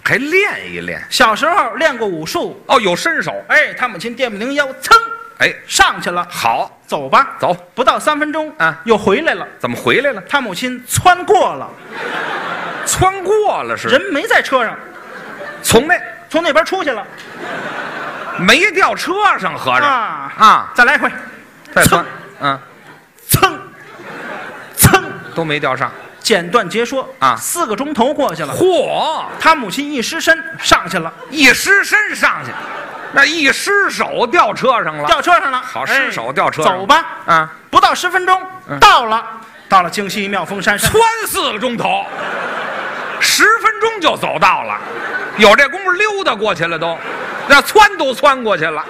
还还练一练。小时候练过武术，哦，有身手。哎，他母亲电不灵腰，噌哎，上去了，好，走吧，走。不到三分钟啊。又回来了。怎么回来了？他母亲窜过了，窜过了是？人没在车上，从那。从那边出去了。没掉车上，合着。啊。啊，再来一回，再窜，嗯，噌。噌，都没掉上。简短截说啊。四个钟头过去了，嚯，他母亲一失身上去了，一失身上去，那一失手掉车上了。掉车上了，好，哎失手掉车上。走吧，啊，不到十分钟嗯。到了，到了京西妙峰山上，窜四个钟头，十分钟就走到了，有这功夫溜达过去了都，那窜都窜过去了。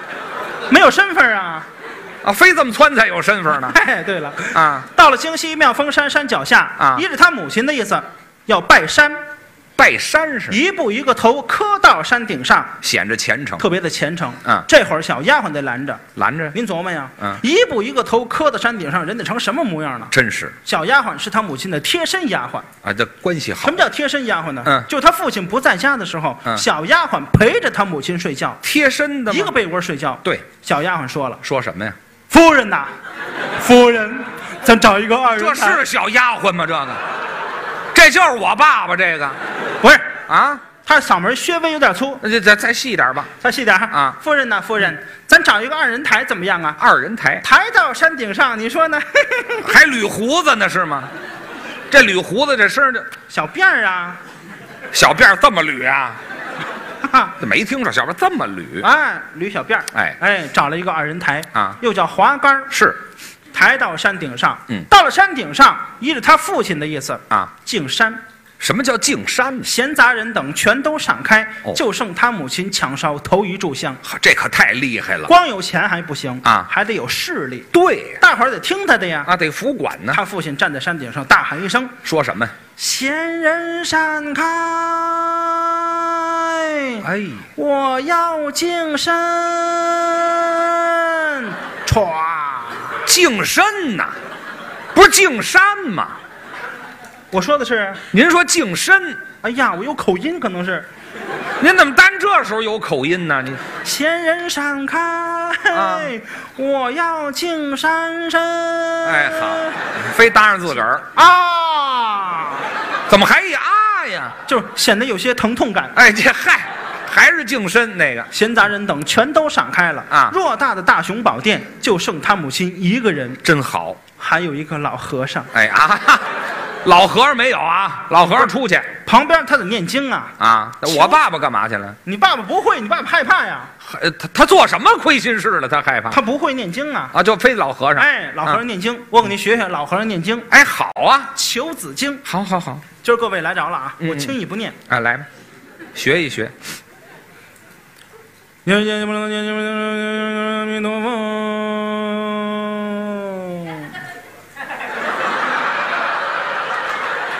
没有身份啊。啊，非这么窜才有身份呢 (laughs) 哎，对了，啊！到了京西妙峰山山脚下啊依着他母亲的意思，要拜山，拜山是一步一个头磕到山顶上，显着虔诚，特别的虔诚。嗯这会儿小丫鬟得拦着，拦着，您琢磨呀，嗯一步一个头磕到山顶上，人得成什么模样呢？真是小丫鬟是他母亲的贴身丫鬟。啊，这关系好什么。叫贴身丫鬟呢？嗯就他父亲不在家的时候，嗯小丫鬟陪着他母亲睡觉，贴身的一个被窝睡觉。对，小丫鬟说了说什么呀？：“夫人呐，夫人，咱找一个二人这台。是小丫鬟吗？这个，这就是我爸爸这个不是？啊，他嗓门稍微有点粗，那就再再细一点吧。再细点哈啊夫人呐，夫人，咱找一个二人台怎么样啊？二人台抬到山顶上，你说呢？(laughs) 还捋胡子呢是吗？这捋胡子这声儿这小辫儿啊，小辫儿这么捋啊？(laughs) 没听说小辫这么捋哎，捋小辫儿，哎哎，找了一个二人抬啊又叫滑竿儿，是抬到山顶上。嗯到了山顶上，依着他父亲的意思，啊？敬山。什么叫敬山呢？闲杂人等全都闪开，哦就剩他母亲抢烧头一炷香。呵这可太厉害了。光有钱还不行啊还得有势力，对大伙儿得听他的呀。啊，得服管呢。他父亲站在山顶上大喊一声说什么？：“闲人闪开，哎，我要净身。”歘，净身呐，不是净山吗？我说的是，您说净身，哎呀，我有口音，可能是。您怎么单这时候有口音呢？你。闲人闪开，啊。我要净山身。哎好，非搭上自个儿，啊，怎么还一啊呀？就是显得有些疼痛感。哎，这嗨，还是净身那个。闲杂人等全都闪开了啊偌大的大雄宝殿就剩他母亲一个人，真好，还有一个老和尚，哎啊，(laughs) 老和尚没有啊？老和尚出去旁边他得念经啊。啊？我爸爸干嘛去了？你爸爸不会，你爸爸害怕呀，呃他他做什么亏心事了？他害怕他不会念经啊。啊？就非老和尚。哎，老和尚念经，我给您学学老和尚念经，《哎，好啊，求子经》。好好好，今儿各位来着了啊，嗯我轻易不念。啊，来吧，学一学。念念不能念念不能阿弥陀佛。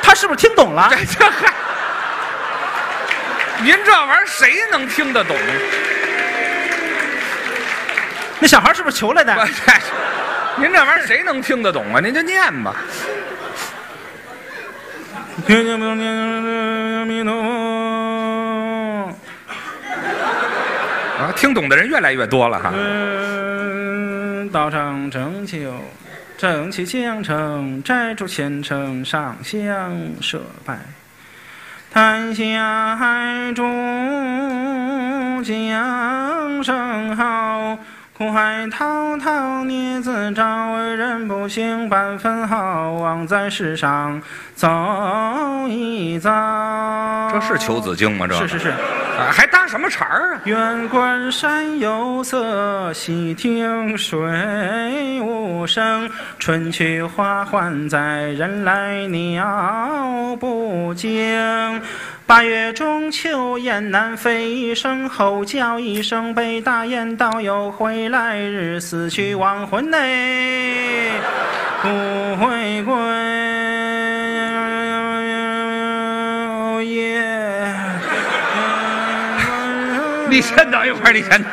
他是不是听懂了？这这嗨，您这玩意儿谁能听得懂？那小孩是不是求来的？您这玩意儿谁能听得懂啊？您就念吧。念念不能念阿弥陀佛。啊，听懂的人越来越多了哈。嗯，道场正就，正气相承，摘竹虔诚，上香设拜。谈下海中江声号，苦海滔滔孽自招，为人不行半分好，枉在世上走一遭。这是求子经吗？这是是是。啊，还搭什么茬儿啊？远观山有色，细听水无声。春去花还在，人来鸟不惊。八月中秋雁南飞一声，吼叫一声，悲大雁道有回来日，死去亡魂内不回归。耶。(laughs) 你先等一会儿，你先等。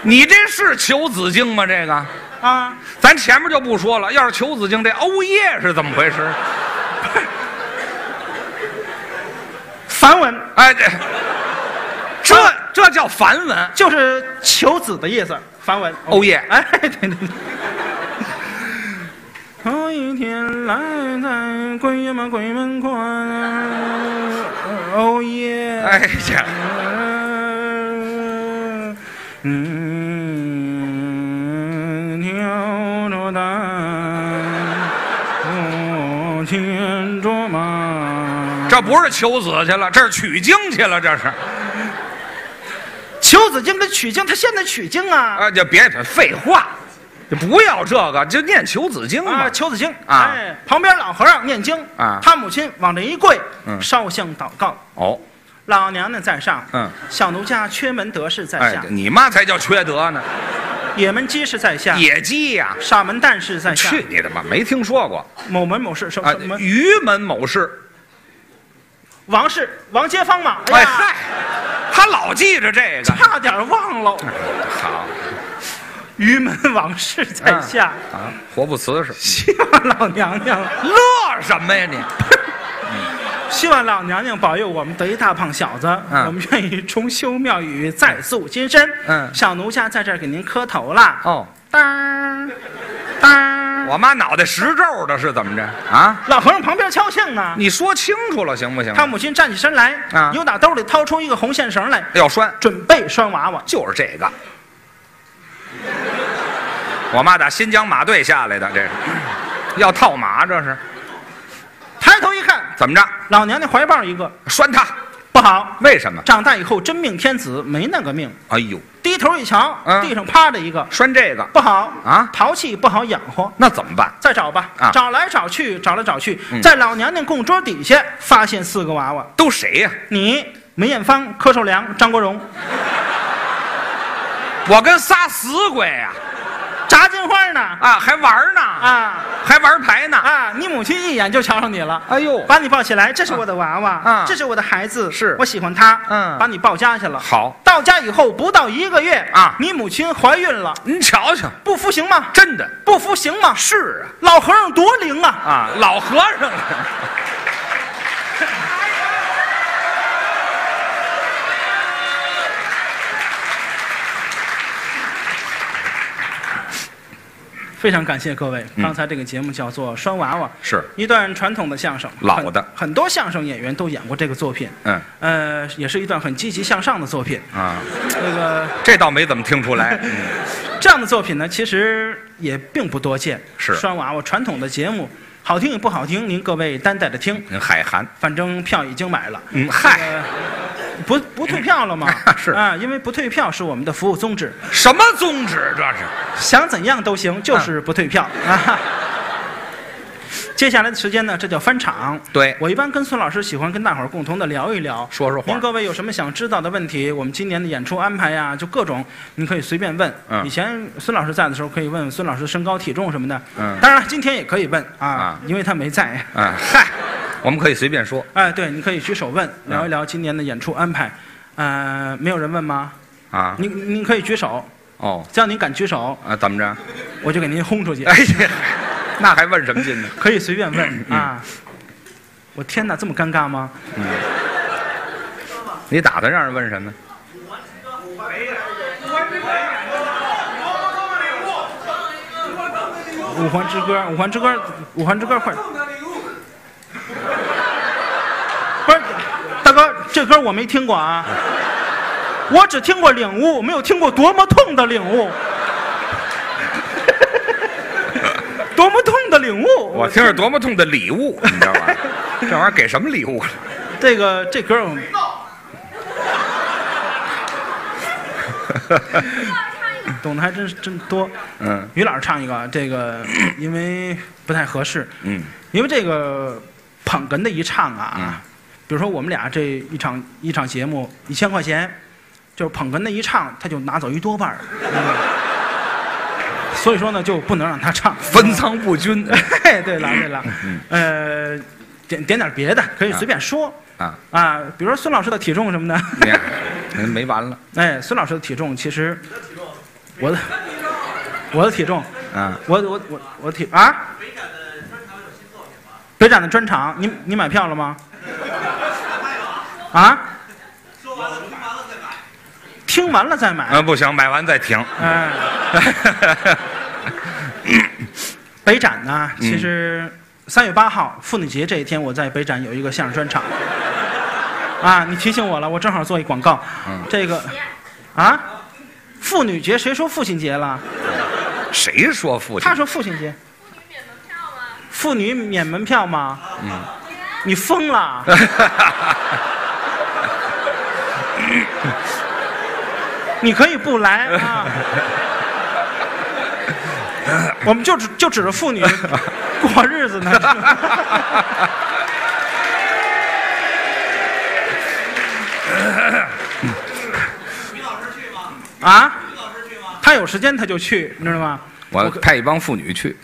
你这是求子经吗？这个，啊，咱前面就不说了。要是求子经，这欧耶是怎么回事？梵文哎，(laughs) 这这这叫梵文。就是求子的意思，梵文。哦耶哎，对对对。头一天来在鬼呀嘛鬼门关，哦耶！哎呀，嗯，挑着担，我牵着马。这不是求子去了，这是取经去了，这是。求子经跟取经，他现在取经啊啊，就别废话，就不要这个，就念求子经嘛啊！。求子经啊哎，旁边老和尚念经啊他母亲往这一跪，嗯烧香祷告。哦，老娘娘在上，嗯，小奴家缺门得势在哎下，，你妈才叫缺德呢，野门鸡是在下，(laughs) 野鸡呀！傻门旦是在下，去你的吧，没听说过某门某氏什么什么？于门某氏。王氏王街坊嘛？哎嗨，他老记着这个。差点忘了，好，于门王氏在下，啊，活不辞是，希望老娘娘，乐什么呀你？(laughs) 希望老娘娘保佑我们得一大胖小子，嗯我们愿意重修庙宇，再塑金身。嗯小奴家在这儿给您磕头了。哦，当当，我妈脑袋实皱的是怎么着啊？老和尚旁边敲磬呢。你说清楚了行不行？他母亲站起身来，啊又打兜里掏出一个红线绳来，要拴，准备拴娃娃。就是这个。我妈打新疆马队下来的，这是要套马，这是抬头一看，怎么着？老娘娘怀抱一个，拴他？不好，为什么？长大以后真命天子没那个命。哎呦，低头一瞧，嗯。地上趴着一个，拴这个，不好。啊？淘气不好养活。那怎么办？再找吧，啊。找来找去，找来找去，嗯。在老娘娘供桌底下发现四个娃娃，都谁呀、你梅艳芳、柯受良、张国荣，我跟仨死鬼呀、炸金花呢？啊，还玩呢，啊还玩牌呢。啊！你母亲一眼就瞧上你了。哎呦，把你抱起来，这是我的娃娃，啊这是我的孩子，是我喜欢他，嗯把你抱家去了。好，到家以后不到一个月啊你母亲怀孕了，您瞧瞧，不服行吗？真的不服行吗？是啊老和尚多灵啊！啊啊，老和尚。非常感谢各位，嗯刚才这个节目叫做《拴娃娃》，是一段传统的相声，老的很很多相声演员都演过这个作品，嗯呃，也是一段很积极向上的作品。啊，那个这倒没怎么听出来。(laughs) 这样的作品呢，其实也并不多见。是拴娃娃传统的节目，好听与不好听，您各位担待着听。您海涵，反正票已经买了，嗯，嗨，呃不不退票了吗？(laughs) 是啊，因为不退票是我们的服务宗旨，什么宗旨这是？想怎样都行，就是不退票啊。(laughs) 接下来的时间呢，这叫翻场。对我一般跟孙老师喜欢跟大伙儿共同的聊一聊，说说话您各位有什么想知道的问题？我们今年的演出安排呀，就各种，您可以随便问。嗯以前孙老师在的时候，可以问问孙老师身高体重什么的。嗯当然了，今天也可以问啊，啊因为他没在。嗯，嗨，(laughs) 我们可以随便说。哎，对，你可以举手问，嗯聊一聊今年的演出安排。呃，没有人问吗？啊，您您可以举手，哦，只要您敢举手，啊，怎么着？我就给您轰出去。哎呀，那还问什么劲呢？(laughs) 可以随便问嗯啊。我天哪，这么尴尬吗？嗯你打算让人问什么？五环之歌，五环之歌，五环之歌，快大哥，这歌我没听过啊，我只听过领悟，没有听过多么痛的领悟。多么痛的领悟！我听着多么痛的礼物，你知道吗？这玩意儿给什么礼物了？(laughs) 这个这歌我，懂的还真是真多。嗯于老师唱一个，这个因为不太合适，嗯因为这个捧哏的一唱啊，嗯比如说我们俩这一场一场节目一千块钱，就是捧哏的一唱，他就拿走一多半儿。嗯 (laughs) 所以说呢，就不能让他唱。分仓不均 (laughs) 嘿，对了对了，嗯呃，点点点别的，可以随便说啊！啊，比如说孙老师的体重什么的。(laughs) 没完了哎，孙老师的体重其实，我的我的体重，啊！我我我我体啊，北展的专场有新作品吗北展的专场，你你买票了吗？啊？说完了听完了再买。啊，不行，买完再停。哎，(laughs) 北展呢，嗯其实三月八号妇女节这一天，我在北展有一个相声专场。啊，你提醒我了，我正好做一广告。嗯这个，啊，妇女节谁说父亲节了？谁说父亲他？说父亲节。妇女免门票吗？嗯。你疯了？(laughs) (laughs) 你可以不来啊。(laughs) 我们就指就指着妇女 (laughs) 过日子呢。啊？他有时间他就去，你知道吗？我派一帮妇女去。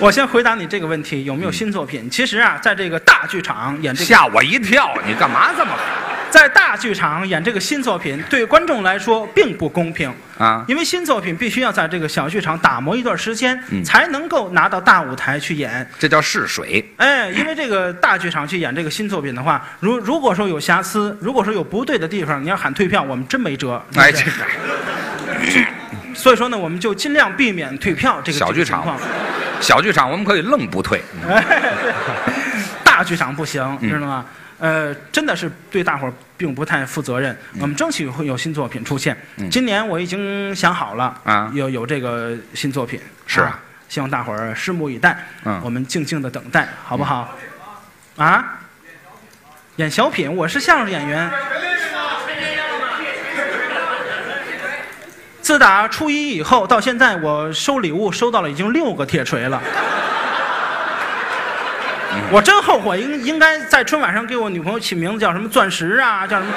我先回答你这个问题，有没有新作品？其实啊，在这个大剧场演这个，吓我一跳！你干嘛这么在大剧场演这个新作品，对观众来说并不公平。啊？因为新作品必须要在这个小剧场打磨一段时间，嗯才能够拿到大舞台去演。这叫试水。哎，因为这个大剧场去演这个新作品的话，如如果说有瑕疵，如果说有不对的地方，你要喊退票，我们真没辙。哎，对这个 (coughs) 所以说呢，我们就尽量避免退票这个小剧场。小剧场我们可以愣不退。哎，大剧场不行，嗯知道吗？呃，真的是对大伙儿并不太负责任。我们争取会有新作品出现。嗯今年我已经想好了啊有有这个新作品。是啊希望大伙儿拭目以待。嗯我们静静的等待，好不好？啊？演小品，我是相声演员。自打初一以后到现在，我收礼物收到了已经六个铁锤了。我真后悔，应应该在春晚上给我女朋友起名字叫什么钻石啊，叫什么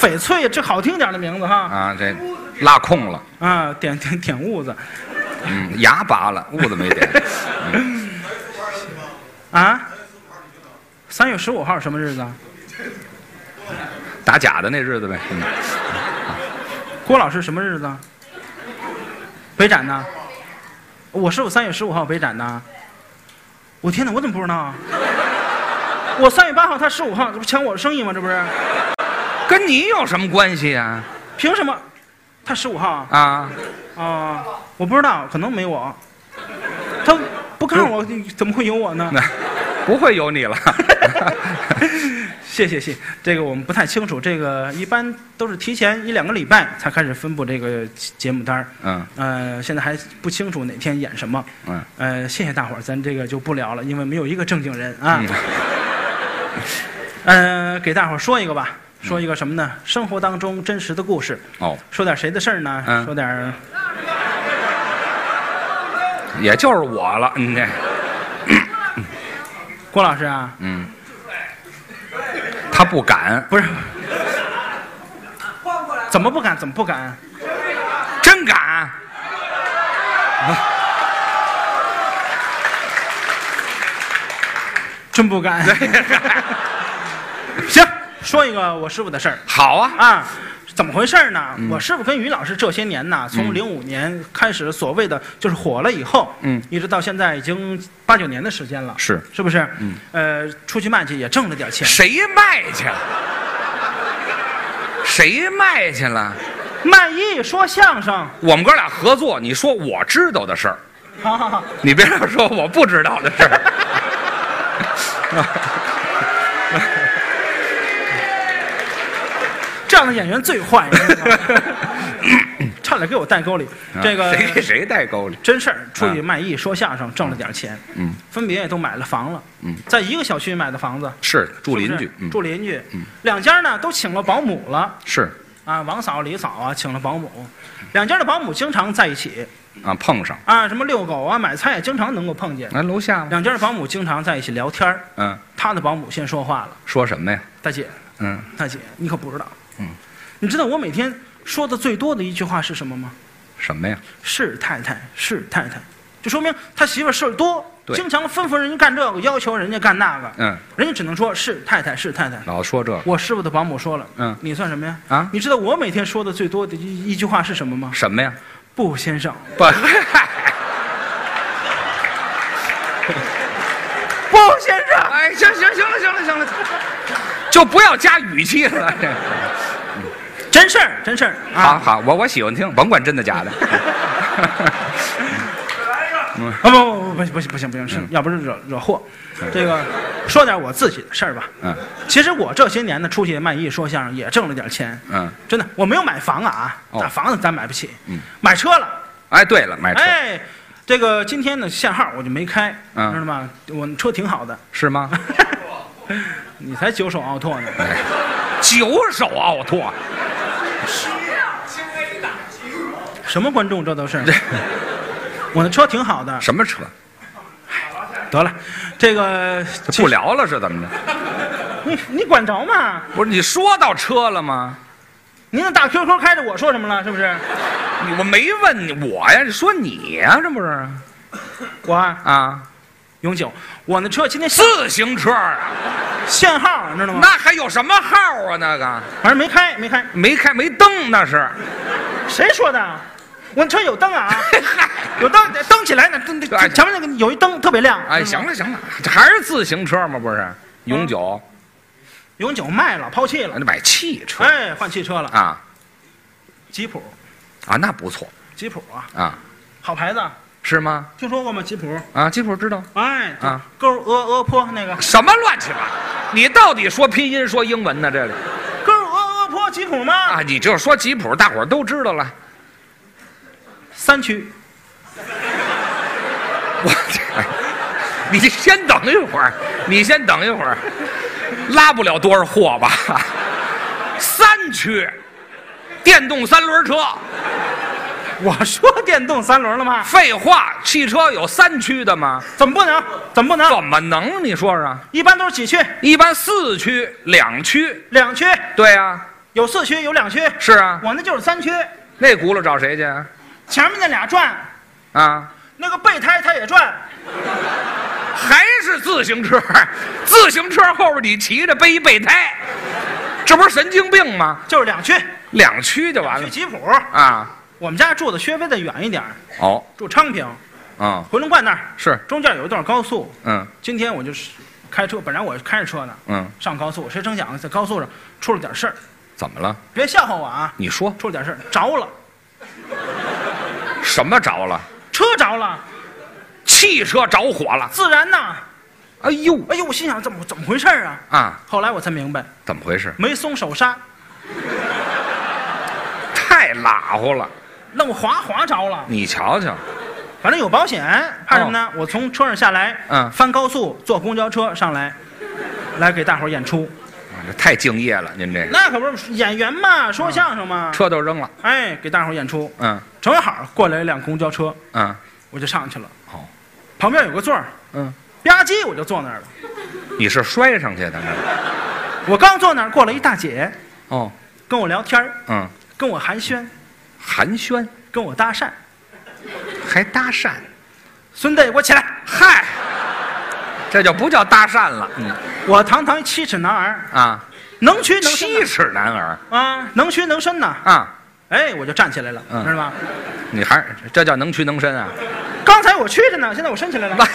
翡翠，这好听点的名字哈。啊，这拉空了，啊，点点点痦子嗯，牙拔了，痦子没点。(laughs) 啊。三月十五号什么日子啊？打假的那日子呗。嗯 (laughs) 郭老师什么日子啊？北展呢？我师傅三月十五号北展呢。我天哪，我怎么不知道啊？我三月八号，他十五号，这不抢我的生意吗？这不是？跟你有什么关系呀？凭什么？他十五号啊？啊，啊，我不知道，可能没我。他不看我，怎么会有我呢？(laughs) 不会有你了。(laughs) 谢谢谢，这个我们不太清楚，这个一般都是提前一两个礼拜才开始分布这个节目单儿。嗯呃，现在还不清楚哪天演什么。嗯呃，谢谢大伙儿，咱这个就不聊了，因为没有一个正经人啊。嗯呃，给大伙儿说一个吧，说一个什么呢？生活当中真实的故事，哦，说点谁的事儿呢？嗯说点也就是我了。嗯，这郭老师啊，嗯，他不敢，不是，怎么不敢？怎么不敢？真敢。真不敢。行，说一个我师傅的事儿。好啊。啊，怎么回事呢？嗯我师傅跟于老师这些年呐，从零五年开始所谓的就是火了以后，嗯，一直到现在已经八九年的时间了，是是不是？嗯，呃，出去卖去也挣了点钱，谁卖去了？谁卖去了？卖艺说相声，我们哥俩合作，你说我知道的事儿，好好好，你别老说我不知道的事儿。这样的演员最坏，你知道吗？(laughs) 差点给我带沟里。这个啊谁给谁带沟里？真事儿，出去卖艺说相声挣了点钱，嗯，分别也都买了房了，嗯，在一个小区买的房子，是住邻居嗯，住邻居，嗯。两家呢都请了保姆了。是。啊，王嫂、李嫂啊，请了保姆，两家的保姆经常在一起。啊，碰上，啊，什么遛狗啊、买菜，经常能够碰见。来楼下。两家的保姆经常在一起聊天儿。嗯，他的保姆先说话了。说什么呀？：“大姐，嗯，大姐，你可不知道，嗯，你知道我每天说的最多的一句话是什么吗？什么呀？是太太，是太太，就说明他媳妇事儿多，对经常吩咐人家干这个，要求人家干那个，嗯，人家只能说是太太，是太太。老说这个我师傅的保姆说了，嗯你算什么呀？啊？你知道我每天说的最多的一一句话是什么吗？什么呀？不，先生，不，(laughs) 不，先生。哎，行行行了行了行了，就不要加语气了。这真事儿，真事儿好啊！好，我我喜欢听，甭管真的假的。啊 (laughs) 不不不不不行不行不行，是要不是惹惹祸。这个说点我自己的事儿吧。嗯其实我这些年呢，出去卖艺说相声也挣了点钱，嗯，真的。我没有买房啊，啊那房子咱买不起。嗯，买车了。哎，对了，买车、哎，这个今天呢限号我就没开，嗯知道吗？我车挺好的，是吗？(laughs) 你才九手奥拓呢。九手奥拓，什么观众这都是。(laughs) 我的车挺好的，什么车？得了，这个不聊了是怎么着？你你管着吗？不是你说到车了吗？您那大 QQ 开着，我说什么了？是不是？你我没问你我呀，你说你呀，这不是我啊啊？永久，我那车今天限自行车啊？限号，你知道吗？那还有什么号啊？那个反正没开，没开。没开没灯那是。谁说的？我那车有灯啊，嗨，有灯，灯起来呢，灯哎前面那个有一灯特别亮。哎，行了行了，这还是自行车吗？不是，永久，永久卖了，抛弃了那。买汽车哎，换汽车了，啊吉普，啊，那不错吉普啊，啊，好牌子，是吗？听说过吗？吉普，啊，吉普知道哎，啊，勾俄俄坡那个什么乱七八？你到底说拼音说英文呢？这里勾俄俄坡吉普吗？啊，你就说吉普，大伙儿都知道了。三驱，(laughs) 我这，你先等一会儿，你先等一会儿，拉不了多少货吧？(laughs) 三驱，电动三轮车。我说电动三轮了吗？废话，汽车有三驱的吗？怎么不能？怎么不能？怎么能？你说说，一般都是几驱？一般四驱、两驱。两驱，对呀、有四驱，有两驱。是啊，我那就是三驱，那轱辘找谁去啊？前面那俩转，啊，那个备胎它也转。还是自行车？自行车后边你骑着背一备胎，这不是神经病吗？就是两驱，两驱就完了去吉普。啊。我们家住的稍微的远一点儿，哦，住昌平，嗯，回龙观那儿，是，中间有一段高速。嗯今天我就是开车，本来我开着车呢，嗯，上高速，谁成想在高速上出了点事儿，怎么了？别笑话我啊，你说出了点事儿，着了，什么着了？车着了，汽车着火了？自燃呐。哎呦哎呦，我心想怎么怎么回事儿啊？啊，后来我才明白，怎么回事？没松手刹，太拉乎了！愣滑滑着了。你瞧瞧，反正有保险，怕什么呢？我从车上下来，嗯翻高速坐公交车上来，来给大伙儿演出。这太敬业了，您这那可不是演员嘛，说相声嘛。车都扔了。哎，给大伙儿演出，嗯正好过来一辆公交车，嗯，我就上去了。好，旁边有个座儿，嗯，吧唧我就坐那儿了。(laughs) 你是摔上去的那是？我刚坐那儿，过来一大姐，哦，跟我聊天儿嗯，跟我寒暄，寒暄跟我搭讪。还搭讪，孙子，给我起来！嗨，这就不叫搭讪了。嗯我堂堂七尺男儿，啊，能屈能伸七尺男儿啊，能屈能伸呐。啊，哎，我就站起来了，嗯知道吗？你还这叫能屈能伸啊？刚才我屈着呢，现在我伸起来了。(laughs) 来，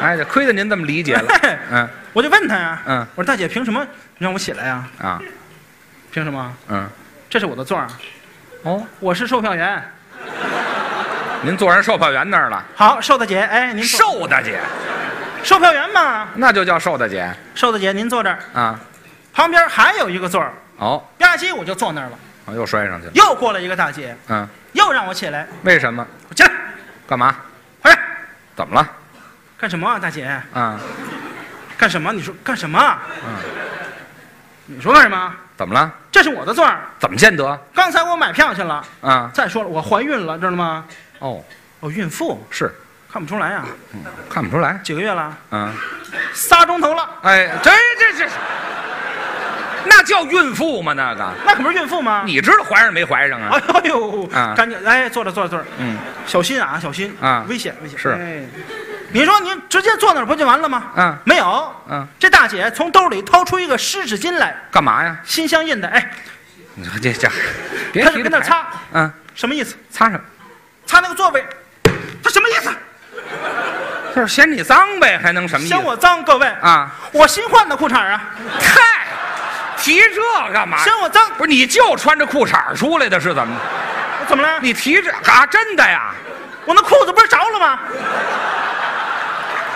哎，这亏得您这么理解了。嗯我就问他呀，嗯我说大姐凭什么让我起来呀？啊凭什么？嗯，这是我的座儿，哦，我是售票员。您坐人售票员那儿了。好，瘦大姐，哎，您坐瘦大姐，售票员嘛，那就叫瘦大姐瘦大姐您坐这儿，啊。旁边还有一个座儿，哦，吧唧我就坐那儿了。啊又摔上去了。又过来一个大姐，嗯，又让我起来，为什么？我起来，干嘛？快点，怎么了？干什么啊，大姐？啊，干什么？你说干什么？嗯，你说干什么？怎么了？这是我的座儿，怎么见得？刚才我买票去了。啊，再说了，我怀孕了，知道吗？哦，哦孕妇是看不出来呀、看不出来。几个月了，嗯，仨钟头了，哎，这这这，那叫孕妇吗？那个，那可不是孕妇吗？你知道怀上没怀上啊？哎呦，啊赶紧哎，坐着坐着坐着，嗯小心啊，小心啊危险危险。是哎，你说您直接坐那儿不就完了吗？嗯没有，嗯，这大姐从兜里掏出一个湿纸巾来，干嘛呀？心相印的，哎，你说这这，别她提跟那儿擦，嗯，什么意思？擦什么，擦那个座位，他什么意思？就是嫌你脏呗，还能什么意思？嫌我脏，各位，啊？我新换的裤衩啊，嗨，提这干嘛？嫌我脏？不是，你就穿着裤衩出来的，是怎么？怎么了？你提这啊？真的呀？我那裤子不是着了吗？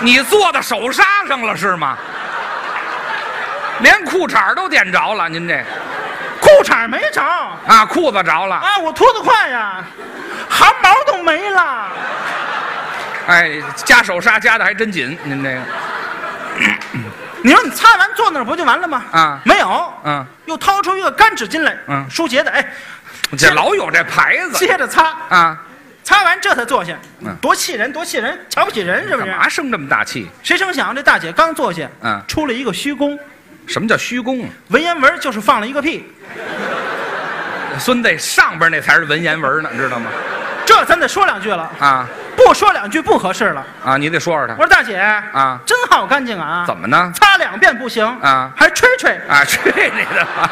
你坐到手刹上了是吗？连裤衩都点着了，您这。裤衩没着。啊，裤子着了。啊，我脱得快呀，汗毛都没了。哎，加手刹加的还真紧，您这个。(coughs) 你说你擦完坐那儿不就完了吗？啊。没有，嗯，又掏出一个干纸巾来，嗯。舒洁的，哎，这老有这牌子。接着擦，啊，擦完这才坐下嗯，多气人，多气人，瞧不起人是不是？干嘛生这么大气？谁成想这大姐刚坐下，嗯出了一个虚功，什么叫虚功啊？文言文就是放了一个屁，孙子上边那才是文言文呢，知道吗？这咱得说两句了，啊不说两句不合适了。啊，你得说说他我说大姐啊真好干净啊，怎么呢？擦两遍不行啊还吹吹。啊，去你的吧！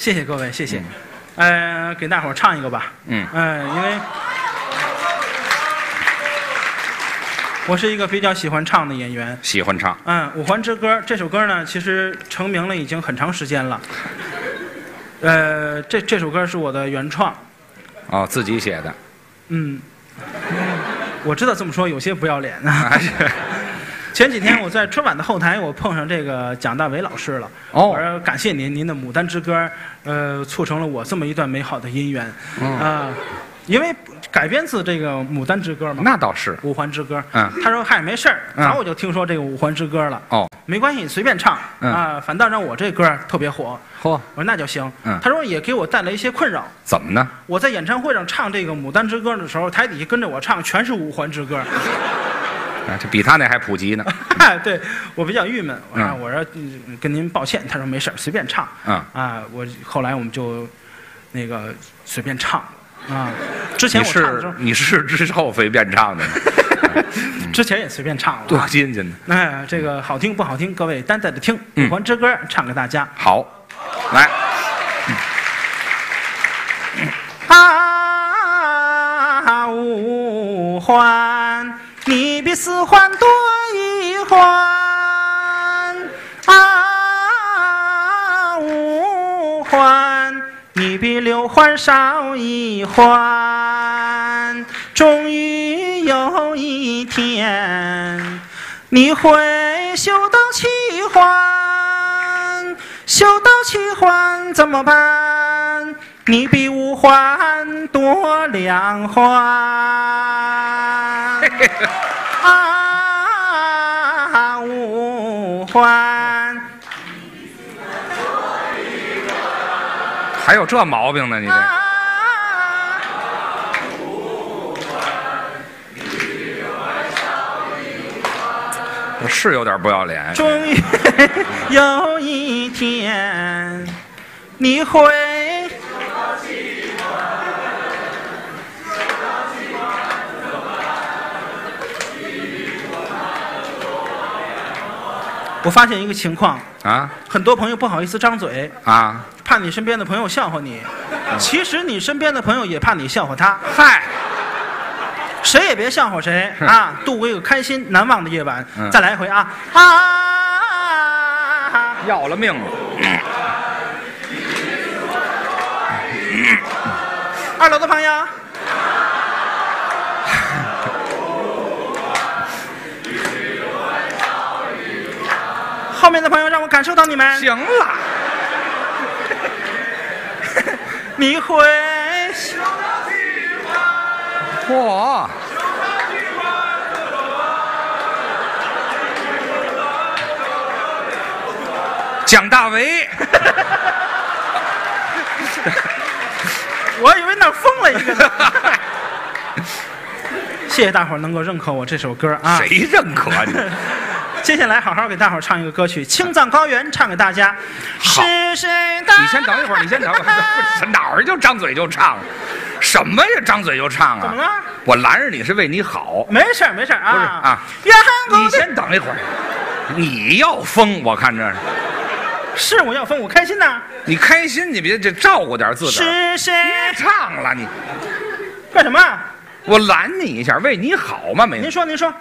谢谢各位，谢谢。呃，给大伙儿唱一个吧。嗯嗯、因为我是一个比较喜欢唱的演员。喜欢唱，嗯，《五环之歌》这首歌呢，其实成名了已经很长时间了。(laughs) 呃，这这首歌是我的原创。哦，自己写的，嗯，我知道这么说有些不要脸啊。(laughs) (laughs) 前几天我在春晚的后台，我碰上这个蒋大为老师了。哦我说感谢您，您的《牡丹之歌》呃，促成了我这么一段美好的姻缘。嗯啊、因为改编自这个《牡丹之歌》嘛，那倒是《五环之歌》。嗯他说嗨，没事儿，嗯早我就听说这个《五环之歌》了。哦，没关系，你随便唱嗯啊，反倒让我这歌儿特别火。嚯，我说那就行。嗯他说也给我带来一些困扰。怎么呢？我在演唱会上唱这个《牡丹之歌》的时候，台底下跟着我唱全是五环之歌。啊，这比他那还普及呢。(laughs) 对我比较郁闷，我说、嗯我说嗯跟您抱歉，他说没事儿随便唱。嗯啊，我后来我们就那个随便唱啊。之前我唱的时候，你是之后随便唱的呢，(laughs) 之前也随便唱了、多啊。新鲜呢！哎，这个好听不好听，各位担待着听。嗯五环之歌唱给大家。好，来，(coughs) 啊，五环，你比四环多一环。啊，五环，你比六环少一环。终于有一天，你会修到七环，修到七环怎么办？你比五环多两环。啊，五环。还有这毛病呢？你这啊是有点不要脸。终于 (laughs) (laughs) 有一天，你会。我发现一个情况，啊很多朋友不好意思张嘴，啊！怕你身边的朋友笑话你。其实你身边的朋友也怕你笑话他，嗨，谁也别笑话谁啊！度过一个开心难忘的夜晚，嗯再来一回啊啊！要了命了！二楼的朋友，后面的朋友让我感受到你们，行了，(laughs) 你会嚯！蒋大为，(laughs) 我以为那疯了一个呢。(laughs) 谢谢大伙儿能够认可我这首歌啊！谁认可你？接下来好好给大伙儿唱一个歌曲《青藏高原》，唱给大家。好是谁的？你先等一会儿，你先等一会儿，(laughs) 哪儿就张嘴就唱？什么呀？张嘴就唱啊？怎么了？我拦着你是为你好。没事儿没事儿啊。不是啊你先等一会儿，你要疯，我看这是。是我要疯，我开心呐。你开心，你别这照顾点自个儿。是谁？别唱了，你干什么啊？我拦你一下，为你好嘛，没您说您说，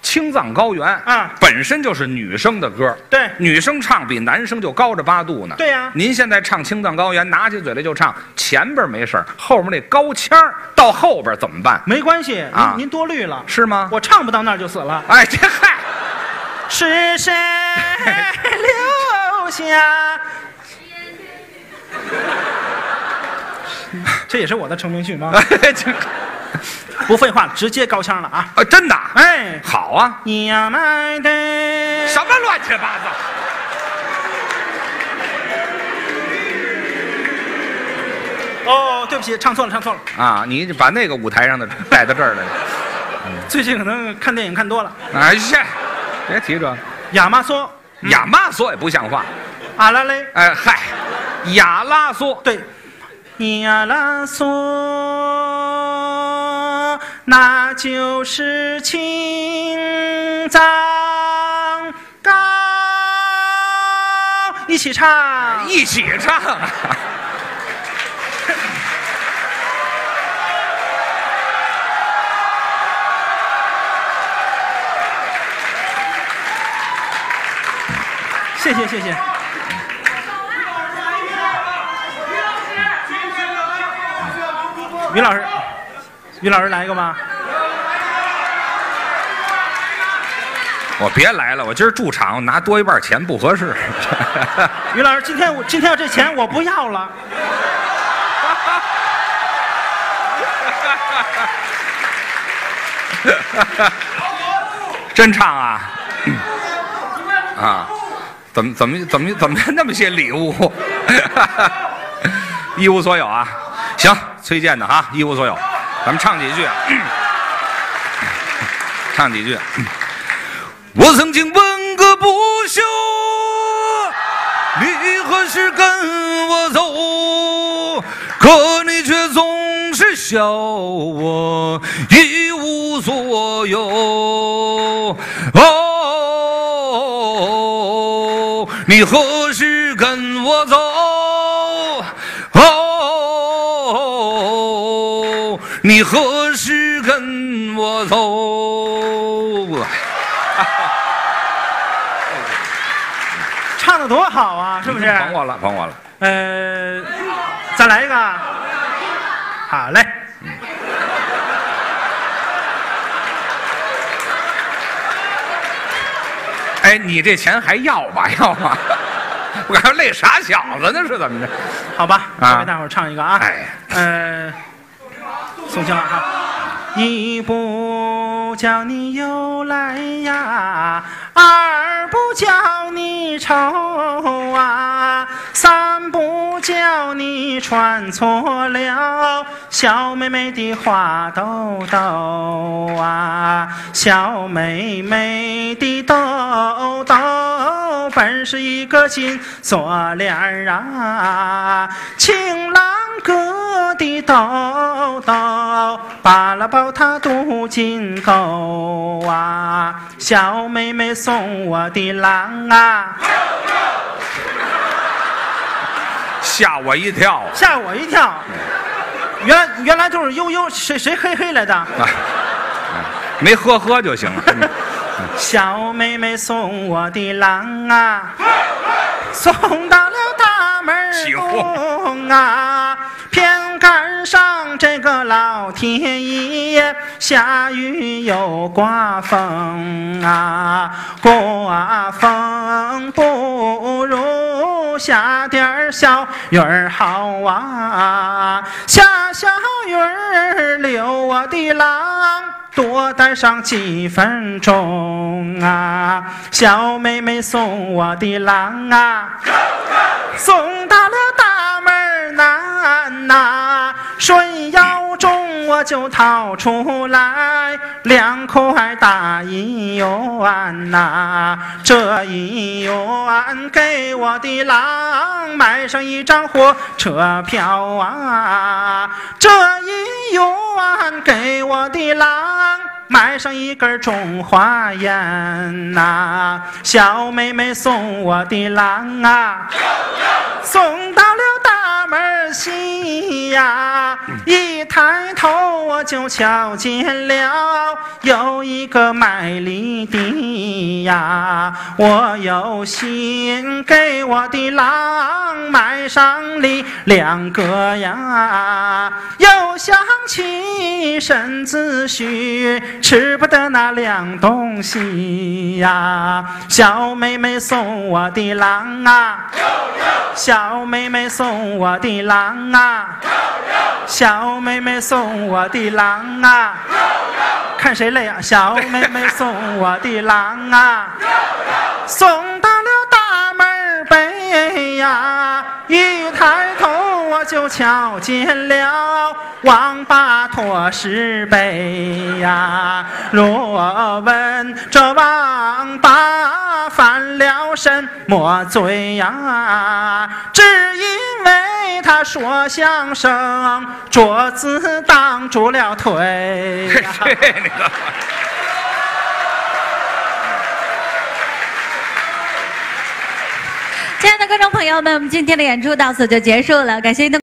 青藏高原啊本身就是女生的歌，对女生唱比男生就高着八度呢。对呀您现在唱青藏高原，拿起嘴来就唱，前边没事儿后面那高腔儿到后边怎么办？没关系，啊您您多虑了，是吗？我唱不到那儿就死了。哎，这嗨，是谁留下？(laughs) 这也是我的成名曲吗？哎 (laughs) 这 (laughs) 不废话了，直接高腔了啊！啊，真的啊，哎，好啊，呀麦的。什么乱七八糟？哦，对不起，唱错了，唱错了。啊，你把那个舞台上的带到这儿来。了。最近可能看电影看多了。哎呀，别提这，亚麻梭，亚麻索也不像话。阿拉蕾，哎嗨，亚拉索，对，亚拉梭，那就是青藏高，一起唱。一起唱啊。(laughs) 谢谢谢谢。于老师，于老师来一个吗。我别来了，我今儿驻场，我拿多一半钱不合适。(laughs) 于老师，今天我今天要这钱我不要了。(laughs) 真唱啊？啊？怎么怎么怎么怎么那么些礼物？(laughs) 一无所有啊！行，崔健的哈，一无所有，咱们唱几句啊。(clears throat) 唱几句。我曾经问个不休，你何时跟我走？可你却总是笑我一无所有。哦，你何时跟我走？你何时跟我走？唱的多好啊，是不是？甭我了，甭我了。呃，再来一个。好嘞。哎，你这钱还要吧？(laughs) 要吧？我感觉累傻小子呢，是怎么着？好吧，啊我给大伙儿唱一个啊。哎，呃，宋清了哈。一不叫你又来呀，二不叫你愁啊，三不叫你穿错了小妹妹的花兜兜啊，小妹妹的兜兜本是一个金锁链儿啊，情郎哥的兜兜，巴拉抱他镀金钩啊，小妹妹送我的郎啊，吓我一跳！吓我一跳。原来原来就是悠悠，谁谁嘿嘿来的？啊，没呵呵就行了。(laughs) 小妹妹送我的郎啊，送到了大门起哄东啊，偏赶上这个老天爷下雨又刮风啊，刮风不如下点儿小雨儿好啊，下小雨儿留我的郎。多待上几分钟啊，小妹妹送我的郎啊，送到了大门南呐、顺腰中我就掏出来两块大银元呐、这一元给我的郎买上一张火车票啊，这一元给我的郎。买上一根中华烟呐、小妹妹送我的郎啊，送到了大门西呀！一抬头我就瞧见了有一个卖梨的呀，我有心给我的郎买上梨两个呀，又想起身子虚，吃不得那两东西呀。小妹妹送我的郎啊，小妹妹送我的郎啊，小妹妹送我的郎啊，看谁累啊？小妹妹送我的郎啊，送到了大门北呀，一抬头我就瞧见了王八驮石碑呀。若问这王八犯了什么罪呀？只因为他说相声，桌子挡住了腿！(laughs) 亲爱的观众朋友们，我们今天的演出到此就结束了，感谢您的。